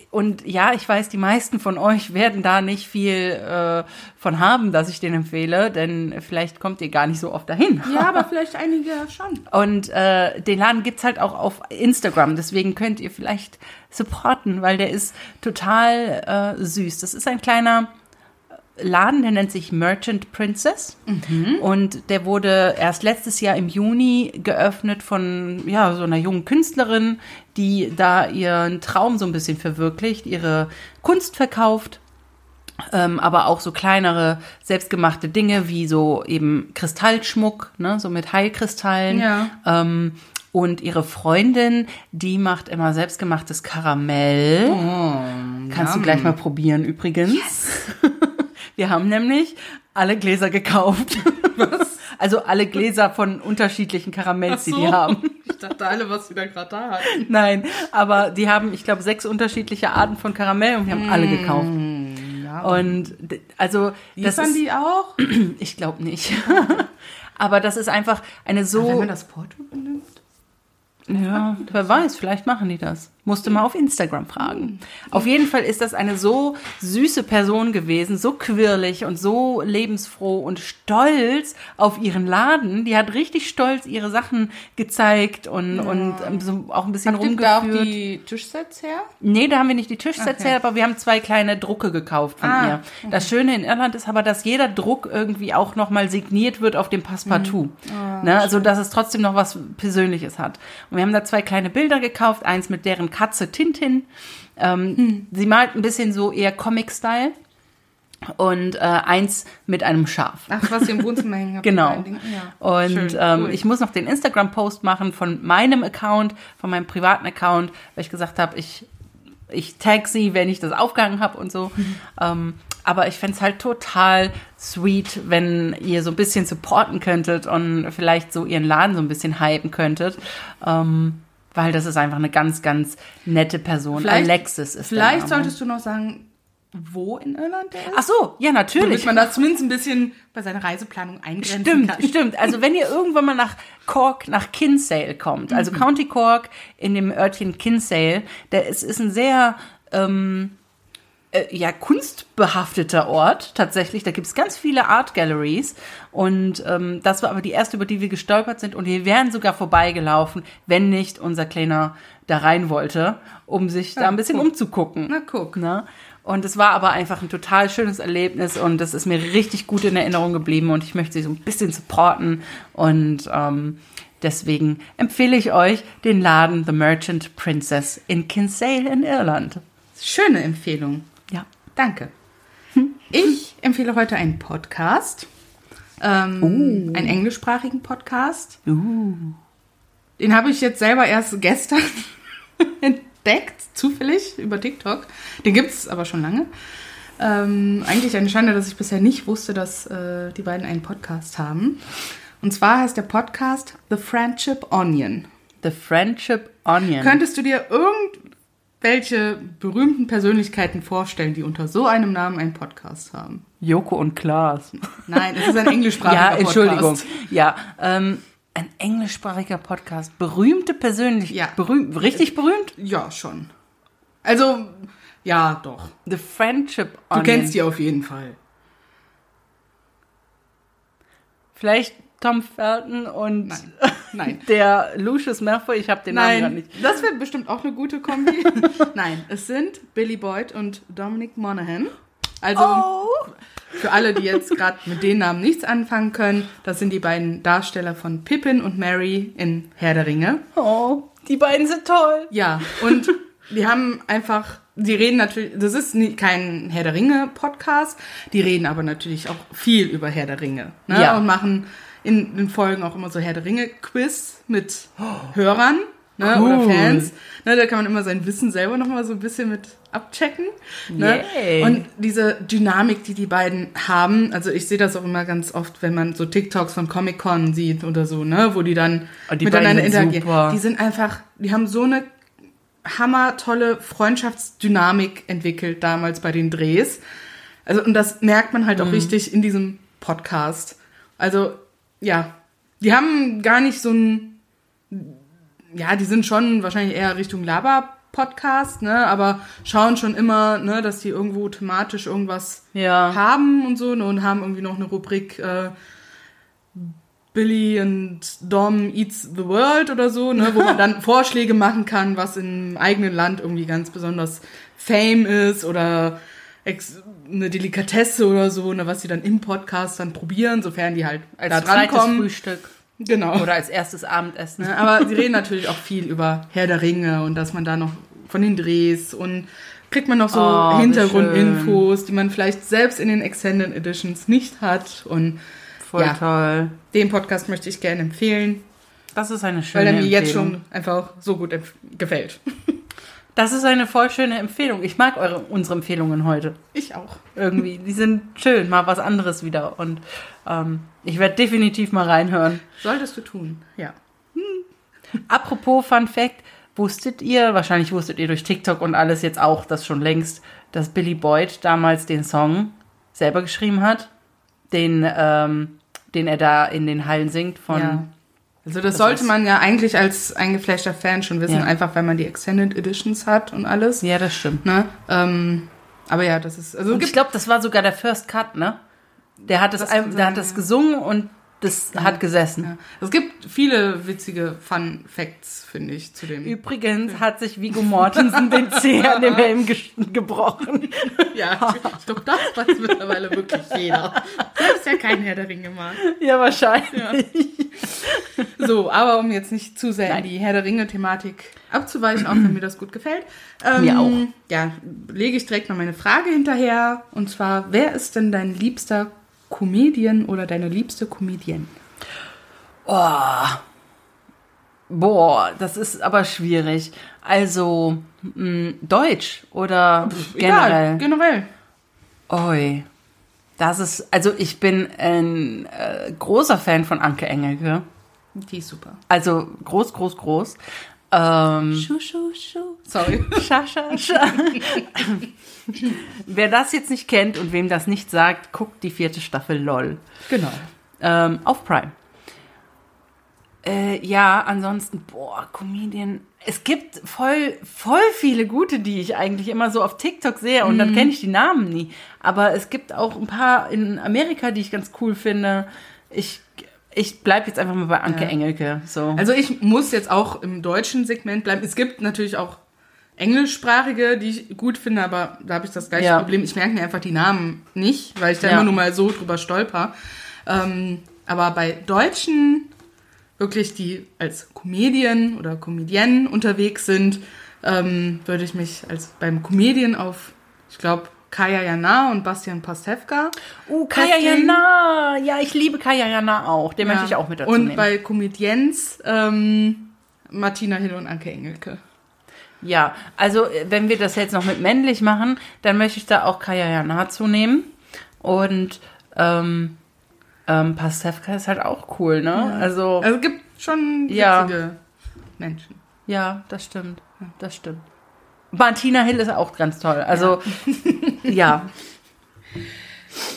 Speaker 1: und ja, ich weiß, die meisten von euch werden da nicht viel äh, von haben, dass ich den empfehle, denn vielleicht kommt ihr gar nicht so oft dahin.
Speaker 2: Ja, aber vielleicht einige schon.
Speaker 1: Und äh, den Laden gibt's halt auch auf Instagram, deswegen könnt ihr vielleicht supporten, weil der ist total äh, süß. Das ist ein kleiner Laden, der nennt sich Merchant Princess. Und der wurde erst letztes Jahr im Juni geöffnet von ja, so einer jungen Künstlerin, die da ihren Traum so ein bisschen verwirklicht, ihre Kunst verkauft. Ähm, aber auch so kleinere selbstgemachte Dinge wie so eben Kristallschmuck, ne, so mit Heilkristallen.
Speaker 2: Ja.
Speaker 1: Ähm, und ihre Freundin, die macht immer selbstgemachtes Karamell. Kannst du gleich mal probieren übrigens. Wir haben nämlich alle Gläser gekauft. Was? Also alle Gläser von unterschiedlichen Karamells, die die haben.
Speaker 2: Ich dachte alle, was wir da gerade da hatten.
Speaker 1: Nein, aber die haben, ich glaube, sechs unterschiedliche Arten von Karamell und wir haben alle gekauft.
Speaker 2: Ja.
Speaker 1: Und also das
Speaker 2: Liefern
Speaker 1: ist,
Speaker 2: die auch?
Speaker 1: ich glaube nicht. aber das ist einfach eine so
Speaker 2: Wenn man das Porto benimmt?
Speaker 1: Ja, wer weiß, vielleicht machen die das. Musste mal auf Instagram fragen. Auf jeden Fall ist das eine so süße Person gewesen, so quirlig und so lebensfroh und stolz auf ihren Laden. Die hat richtig stolz ihre Sachen gezeigt und, und ähm, so auch ein bisschen
Speaker 2: Habt ihr da auch
Speaker 1: rumgeführt.
Speaker 2: die Tischsets her?
Speaker 1: Nee, da haben wir nicht die Tischsets
Speaker 2: Okay.
Speaker 1: her, aber wir haben zwei kleine Drucke gekauft von
Speaker 2: Ah,
Speaker 1: ihr. Das Schöne in Irland ist aber, dass jeder Druck irgendwie auch nochmal signiert wird auf dem Passepartout.
Speaker 2: Mhm.
Speaker 1: ne? Also, dass es trotzdem noch was Persönliches hat. Und wir haben da zwei kleine Bilder gekauft, eins mit deren Katze Tintin. Ähm,
Speaker 2: Hm.
Speaker 1: Sie malt ein bisschen so eher Comic-Style. Und äh, eins mit einem Schaf.
Speaker 2: Ach, was ihr im Wohnzimmer hängen habt.
Speaker 1: Genau.
Speaker 2: Ja.
Speaker 1: Und
Speaker 2: Schön,
Speaker 1: ähm,
Speaker 2: cool.
Speaker 1: ich muss noch den Instagram-Post machen von meinem Account, von meinem privaten Account, weil ich gesagt habe, ich, ich tag sie, wenn ich das aufgehangen habe und so.
Speaker 2: Mhm.
Speaker 1: Ähm, aber ich fänd's es halt total sweet, wenn ihr so ein bisschen supporten könntet und vielleicht so ihren Laden so ein bisschen hypen könntet. Ähm, weil das ist einfach eine ganz, ganz nette Person.
Speaker 2: Vielleicht-
Speaker 1: Alexis ist
Speaker 2: Vielleicht solltest du noch sagen, wo in Irland der ist.
Speaker 1: Ach so, ja, natürlich.
Speaker 2: Damit man das zumindest ein bisschen bei seiner Reiseplanung eingrenzen
Speaker 1: Stimmt,
Speaker 2: kann.
Speaker 1: stimmt. Also wenn ihr irgendwann mal nach Cork, nach Kinsale kommt, also County Cork in dem Örtchen Kinsale, der ist, ist ein sehr ähm, äh, ja, kunstbehafteter Ort tatsächlich. Da gibt's ganz viele Art Galleries und ähm, das war aber die erste, über die wir gestolpert sind und wir wären sogar vorbeigelaufen, wenn nicht unser Kleiner da rein wollte, um sich da ein bisschen
Speaker 2: guck.
Speaker 1: umzugucken.
Speaker 2: Na, guck.
Speaker 1: Ne? Und es war aber einfach ein total schönes Erlebnis und es ist mir richtig gut in Erinnerung geblieben und ich möchte sie so ein bisschen supporten und ähm, deswegen empfehle ich euch den Laden The Merchant Princess in Kinsale in Irland.
Speaker 2: Schöne Empfehlung. Danke. Ich empfehle heute einen Podcast. Ähm, Einen englischsprachigen Podcast. Den habe ich jetzt selber erst gestern entdeckt, zufällig, über TikTok. Den gibt es aber schon lange. Ähm, eigentlich eine Schande, dass ich bisher nicht wusste, dass äh, die beiden einen Podcast haben. Und zwar heißt der Podcast The Friendship Onion.
Speaker 1: The Friendship Onion.
Speaker 2: Könntest du dir irgendwelche berühmten Persönlichkeiten vorstellen, die unter so einem Namen einen Podcast haben?
Speaker 1: Joko und Klaas.
Speaker 2: Nein, es ist ein englischsprachiger
Speaker 1: Ja,
Speaker 2: Podcast.
Speaker 1: Entschuldigung. Ja, ähm, ein englischsprachiger Podcast. Berühmte Persönlichkeit.
Speaker 2: Ja.
Speaker 1: Berühmt, richtig berühmt?
Speaker 2: Ja, schon. Also, ja, doch.
Speaker 1: The Friendship
Speaker 2: Du
Speaker 1: Onion.
Speaker 2: kennst die auf jeden Fall.
Speaker 1: Vielleicht Tom Felton und
Speaker 2: Nein. Nein.
Speaker 1: der Lucius Malfoy. Ich habe den Namen gerade
Speaker 2: Nein,
Speaker 1: nicht.
Speaker 2: das wäre bestimmt auch eine gute Kombi. Nein, es sind Billy Boyd und Dominic Monaghan. Also
Speaker 1: Oh.
Speaker 2: für alle, die jetzt gerade mit den Namen nichts anfangen können, das sind die beiden Darsteller von Pippin und Mary in Herr der Ringe.
Speaker 1: Oh, die beiden sind toll.
Speaker 2: Ja, und die haben einfach, die reden natürlich, das ist nie, kein Herr der Ringe Podcast, die reden aber natürlich auch viel über Herr der Ringe. Ne?
Speaker 1: Ja.
Speaker 2: Und machen in den Folgen auch immer so Herr der Ringe Quiz mit Hörern. Ne,
Speaker 1: Cool.
Speaker 2: oder Fans. Ne, da kann man immer sein Wissen selber noch mal so ein bisschen mit abchecken. Ne?
Speaker 1: Yay.
Speaker 2: Und diese Dynamik, die die beiden haben, also ich sehe das auch immer ganz oft, wenn man so TikToks von Comic-Con sieht oder so, ne, wo die dann
Speaker 1: Oh, die
Speaker 2: miteinander interagieren.
Speaker 1: super.
Speaker 2: Die sind einfach, die haben so eine hammertolle Freundschaftsdynamik entwickelt damals bei den Drehs. Also, und das merkt man
Speaker 1: Mhm.
Speaker 2: halt auch richtig in diesem Podcast. Also, ja, die haben gar nicht so ein, ja, die sind schon wahrscheinlich eher Richtung Laber-Podcast, ne, aber schauen schon immer, ne, dass die irgendwo thematisch irgendwas
Speaker 1: Ja.
Speaker 2: haben und so, ne, und haben irgendwie noch eine Rubrik, äh, Billy und Dom Eats the World oder so, ne, wo man dann Vorschläge machen kann, was im eigenen Land irgendwie ganz besonders Fame ist oder eine Delikatesse oder so, ne, was sie dann im Podcast dann probieren, sofern die halt
Speaker 1: Als
Speaker 2: da drankommen.
Speaker 1: Frühstück
Speaker 2: Genau.
Speaker 1: oder als erstes Abendessen.
Speaker 2: Ne, aber sie reden natürlich auch viel über Herr der Ringe und dass man da noch von den Drehs und kriegt man noch so
Speaker 1: Oh,
Speaker 2: Hintergrundinfos, die man vielleicht selbst in den Extended Editions nicht hat. Und
Speaker 1: Voll
Speaker 2: Ja.
Speaker 1: toll.
Speaker 2: den Podcast möchte ich gerne empfehlen,
Speaker 1: Das ist eine schöne
Speaker 2: weil er mir jetzt
Speaker 1: Empfehlung.
Speaker 2: schon einfach so gut gefällt.
Speaker 1: Das ist eine voll schöne Empfehlung. Ich mag eure, unsere Empfehlungen heute.
Speaker 2: Ich auch.
Speaker 1: Irgendwie. Die sind schön, mal was anderes wieder. Und ähm, ich werde definitiv mal reinhören.
Speaker 2: Solltest du tun, ja.
Speaker 1: Apropos Fun Fact, wusstet ihr, wahrscheinlich wusstet ihr durch TikTok und alles jetzt auch das schon längst, dass Billy Boyd damals den Song selber geschrieben hat, den, ähm, den er da in den Hallen singt von.
Speaker 2: ja. Also das,
Speaker 1: Das
Speaker 2: sollte man ja eigentlich als eingefleischter Fan schon wissen,
Speaker 1: Ja.
Speaker 2: einfach weil man die Extended Editions hat und alles.
Speaker 1: Ja, das stimmt.
Speaker 2: Ne? Ähm, aber ja, das ist also
Speaker 1: Und ich glaube, das war sogar der First Cut, ne? Der hat das,
Speaker 2: Das
Speaker 1: ein- der hat das gesungen und das hat gesessen.
Speaker 2: Ja. Es gibt viele witzige Fun Facts, finde ich, zu dem.
Speaker 1: Übrigens hat sich Vigo Mortensen den Zeh an dem Helm ge gebrochen.
Speaker 2: Ja, ich glaube, das weiß mittlerweile wirklich jeder. Selbst der kein Herr der Ringe mag.
Speaker 1: Ja, wahrscheinlich.
Speaker 2: So, aber um jetzt nicht zu sehr
Speaker 1: Nein.
Speaker 2: in die Herr der Ringe-Thematik abzuweichen, auch wenn mir das gut gefällt. Ähm,
Speaker 1: Mir auch.
Speaker 2: Ja, lege ich direkt mal meine Frage hinterher. Und zwar, wer ist denn dein liebster Comedian oder deine liebste Comedian?
Speaker 1: Boah, das ist aber schwierig. Also, mh, Deutsch oder generell?
Speaker 2: Egal, generell.
Speaker 1: Oi. Das ist, also ich bin ein äh, großer Fan von Anke Engelke.
Speaker 2: Die ist super.
Speaker 1: Also groß, groß, groß. Ähm,
Speaker 2: Schuh, schuh, schuh. Sorry.
Speaker 1: Scha, scha, scha. Wer das jetzt nicht kennt und wem das nicht sagt, guckt die vierte Staffel LOL.
Speaker 2: Genau.
Speaker 1: Ähm, auf Prime. Äh, ja, ansonsten, boah, Comedian. Es gibt voll, voll viele gute, die ich eigentlich immer so auf TikTok sehe und dann kenne ich die Namen nie. Aber es gibt auch ein paar in Amerika, die ich ganz cool finde. Ich, ich bleib jetzt einfach mal bei Anke
Speaker 2: Ja.
Speaker 1: Engelke. So.
Speaker 2: Also ich muss jetzt auch im deutschen Segment bleiben. Es gibt natürlich auch englischsprachige, die ich gut finde, aber da habe ich das gleiche
Speaker 1: Ja.
Speaker 2: Problem. Ich merke mir einfach die Namen nicht, weil ich da
Speaker 1: Ja.
Speaker 2: immer nur mal so drüber stolper. Ähm, aber bei Deutschen, wirklich die als Comedian oder Comedienne unterwegs sind, ähm, würde ich mich als beim Comedian auf, ich glaube, Kaya Jana und Bastian Pastewka.
Speaker 1: uh, Kaya
Speaker 2: festlegen.
Speaker 1: Jana. Ja, ich liebe Kaya Jana auch. Den möchte ich auch mit dazu
Speaker 2: Und
Speaker 1: nehmen.
Speaker 2: bei Comedians ähm, Martina Hill und Anke Engelke.
Speaker 1: Ja, also äh, wenn wir das jetzt noch mit männlich machen, dann möchte ich da auch Kaya Jana zunehmen. Und ähm, ähm, Pastewka ist halt auch cool, ne? Also,
Speaker 2: Also es gibt schon witzige
Speaker 1: Ja.
Speaker 2: Menschen.
Speaker 1: ja, das stimmt. Das stimmt. Martina Hill ist auch ganz toll. Also, ja.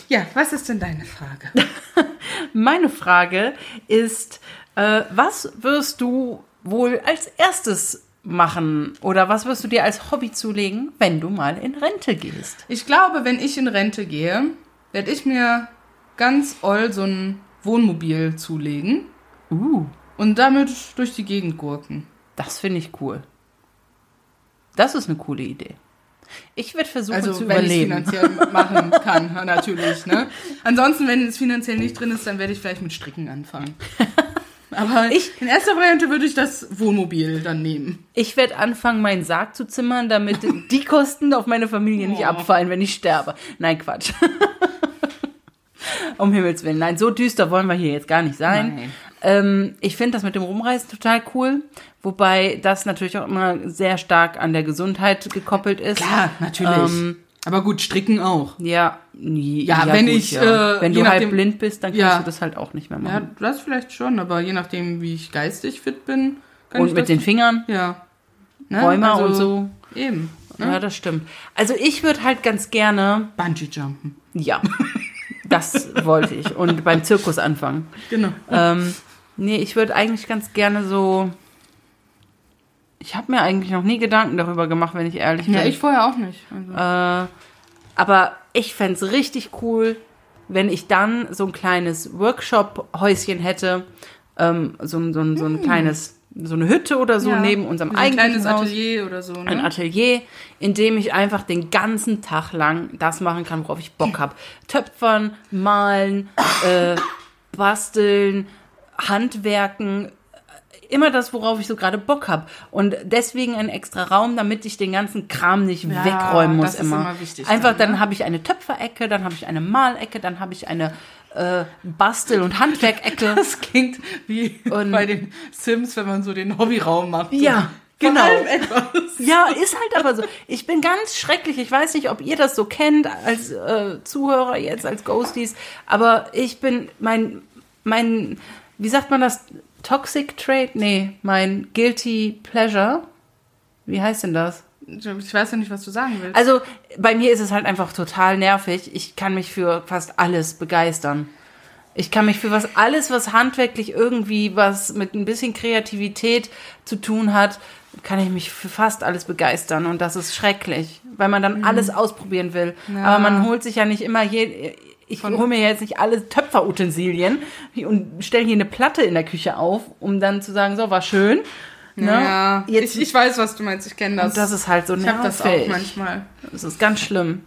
Speaker 2: Ja, was ist denn deine Frage?
Speaker 1: Meine Frage ist, äh, was wirst du wohl als erstes machen oder was wirst du dir als Hobby zulegen, wenn du mal in Rente gehst?
Speaker 2: Ich glaube, wenn ich in Rente gehe, werde ich mir ganz oll so ein Wohnmobil zulegen
Speaker 1: Uh.
Speaker 2: und damit durch die Gegend gurken.
Speaker 1: Das finde ich cool. Das ist eine coole Idee. Ich werde versuchen
Speaker 2: Also
Speaker 1: zu
Speaker 2: wenn ich es
Speaker 1: überleben.
Speaker 2: finanziell machen kann, natürlich. Ne? Ansonsten, wenn es finanziell nicht drin ist, dann werde ich vielleicht mit Stricken anfangen. Aber
Speaker 1: Ich-
Speaker 2: in erster Variante würde ich das Wohnmobil dann nehmen.
Speaker 1: Ich werde anfangen, meinen Sarg zu zimmern, damit die Kosten auf meine Familie nicht
Speaker 2: Oh.
Speaker 1: abfallen, wenn ich sterbe. Nein, Quatsch. um Himmels Willen. Nein, so düster wollen wir hier jetzt gar nicht sein.
Speaker 2: Nein.
Speaker 1: Ähm, ich finde das mit dem Rumreisen total cool, wobei das natürlich auch immer sehr stark an der Gesundheit gekoppelt ist.
Speaker 2: Klar, natürlich.
Speaker 1: Ähm,
Speaker 2: Aber gut, Stricken auch.
Speaker 1: ja, nie-
Speaker 2: Ja, wenn ich, äh,
Speaker 1: wenn du halt
Speaker 2: nachdem-
Speaker 1: blind bist, dann kannst
Speaker 2: Ja.
Speaker 1: du das halt auch nicht mehr
Speaker 2: Ja,
Speaker 1: machen.
Speaker 2: das vielleicht schon, aber je nachdem, wie ich geistig fit bin, kann
Speaker 1: Und
Speaker 2: ich
Speaker 1: mit
Speaker 2: das,
Speaker 1: den Fingern,
Speaker 2: ja. Ne?
Speaker 1: Rheuma
Speaker 2: Also,
Speaker 1: und so.
Speaker 2: Eben. Ne?
Speaker 1: Ja, das stimmt. Also ich würde halt ganz gerne
Speaker 2: Bungee-Jumpen.
Speaker 1: Ja, das wollte ich. Und beim Zirkus anfangen.
Speaker 2: Genau.
Speaker 1: Ähm, nee, ich würde eigentlich ganz gerne so. Ich habe mir eigentlich noch nie Gedanken darüber gemacht, wenn ich ehrlich bin.
Speaker 2: Ja, ich vorher auch nicht. Also.
Speaker 1: äh, aber ich fände es richtig cool, wenn ich dann so ein kleines Workshop-Häuschen hätte. Ähm, so, ein- so, so ein kleines so eine Hütte oder so
Speaker 2: Ja.
Speaker 1: neben unserem
Speaker 2: so ein kleines
Speaker 1: Haus.
Speaker 2: Atelier oder so. Ne?
Speaker 1: Ein Atelier, in dem ich einfach den ganzen Tag lang das machen kann, worauf ich Bock habe. Töpfern, malen, äh, basteln, handwerken, immer das, worauf ich so gerade Bock habe. Und deswegen ein extra Raum, damit ich den ganzen Kram nicht
Speaker 2: Ja,
Speaker 1: wegräumen muss
Speaker 2: das ist
Speaker 1: immer.
Speaker 2: immer wichtig
Speaker 1: Einfach,
Speaker 2: dann,
Speaker 1: dann habe ich eine Töpferecke, dann habe ich eine Malecke, dann habe ich eine äh, Bastel- und Handwerkecke.
Speaker 2: Das klingt wie
Speaker 1: Und-
Speaker 2: bei den Sims, wenn man so den Hobbyraum macht.
Speaker 1: Ja,
Speaker 2: Von
Speaker 1: genau. Ja, ist halt aber so. Ich bin ganz schrecklich. Ich weiß nicht, ob ihr das so kennt als äh, Zuhörer jetzt, als Ghosties. Aber ich bin mein, mein, wie sagt man das? Toxic Trait? Nee, mein Guilty Pleasure. Wie heißt denn das?
Speaker 2: Ich weiß ja nicht, was du sagen willst.
Speaker 1: Also bei mir ist es halt einfach total nervig. Ich kann mich für fast alles begeistern. Ich kann mich für was alles, was handwerklich irgendwie was mit ein bisschen Kreativität zu tun hat, kann ich mich für fast alles begeistern und das ist schrecklich, weil man dann alles ausprobieren will. Aber man holt sich ja nicht immer je ich hole mir jetzt nicht alle Töpferutensilien und stelle hier eine Platte in der Küche auf, um dann zu sagen, so war schön. Ne?
Speaker 2: ja,
Speaker 1: Jetzt,
Speaker 2: ich, ich weiß, was du meinst. Ich kenne das.
Speaker 1: und das ist halt so
Speaker 2: ich
Speaker 1: nervig.
Speaker 2: habe das auch manchmal.
Speaker 1: Das ist ganz schlimm.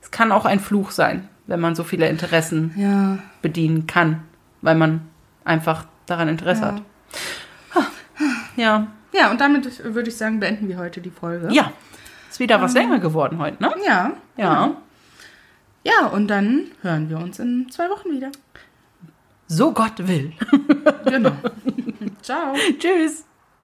Speaker 1: Es kann auch ein Fluch sein, wenn man so viele Interessen
Speaker 2: Ja.
Speaker 1: bedienen kann, weil man einfach daran Interesse hat. Ha. Ja.
Speaker 2: Ja, und damit würde ich sagen, beenden wir heute die Folge.
Speaker 1: Ja. Ist wieder was länger geworden heute, ne?
Speaker 2: Ja.
Speaker 1: Ja.
Speaker 2: Ja, und dann hören wir uns in zwei Wochen wieder.
Speaker 1: So Gott will.
Speaker 2: Genau. Ciao.
Speaker 1: Tschüss.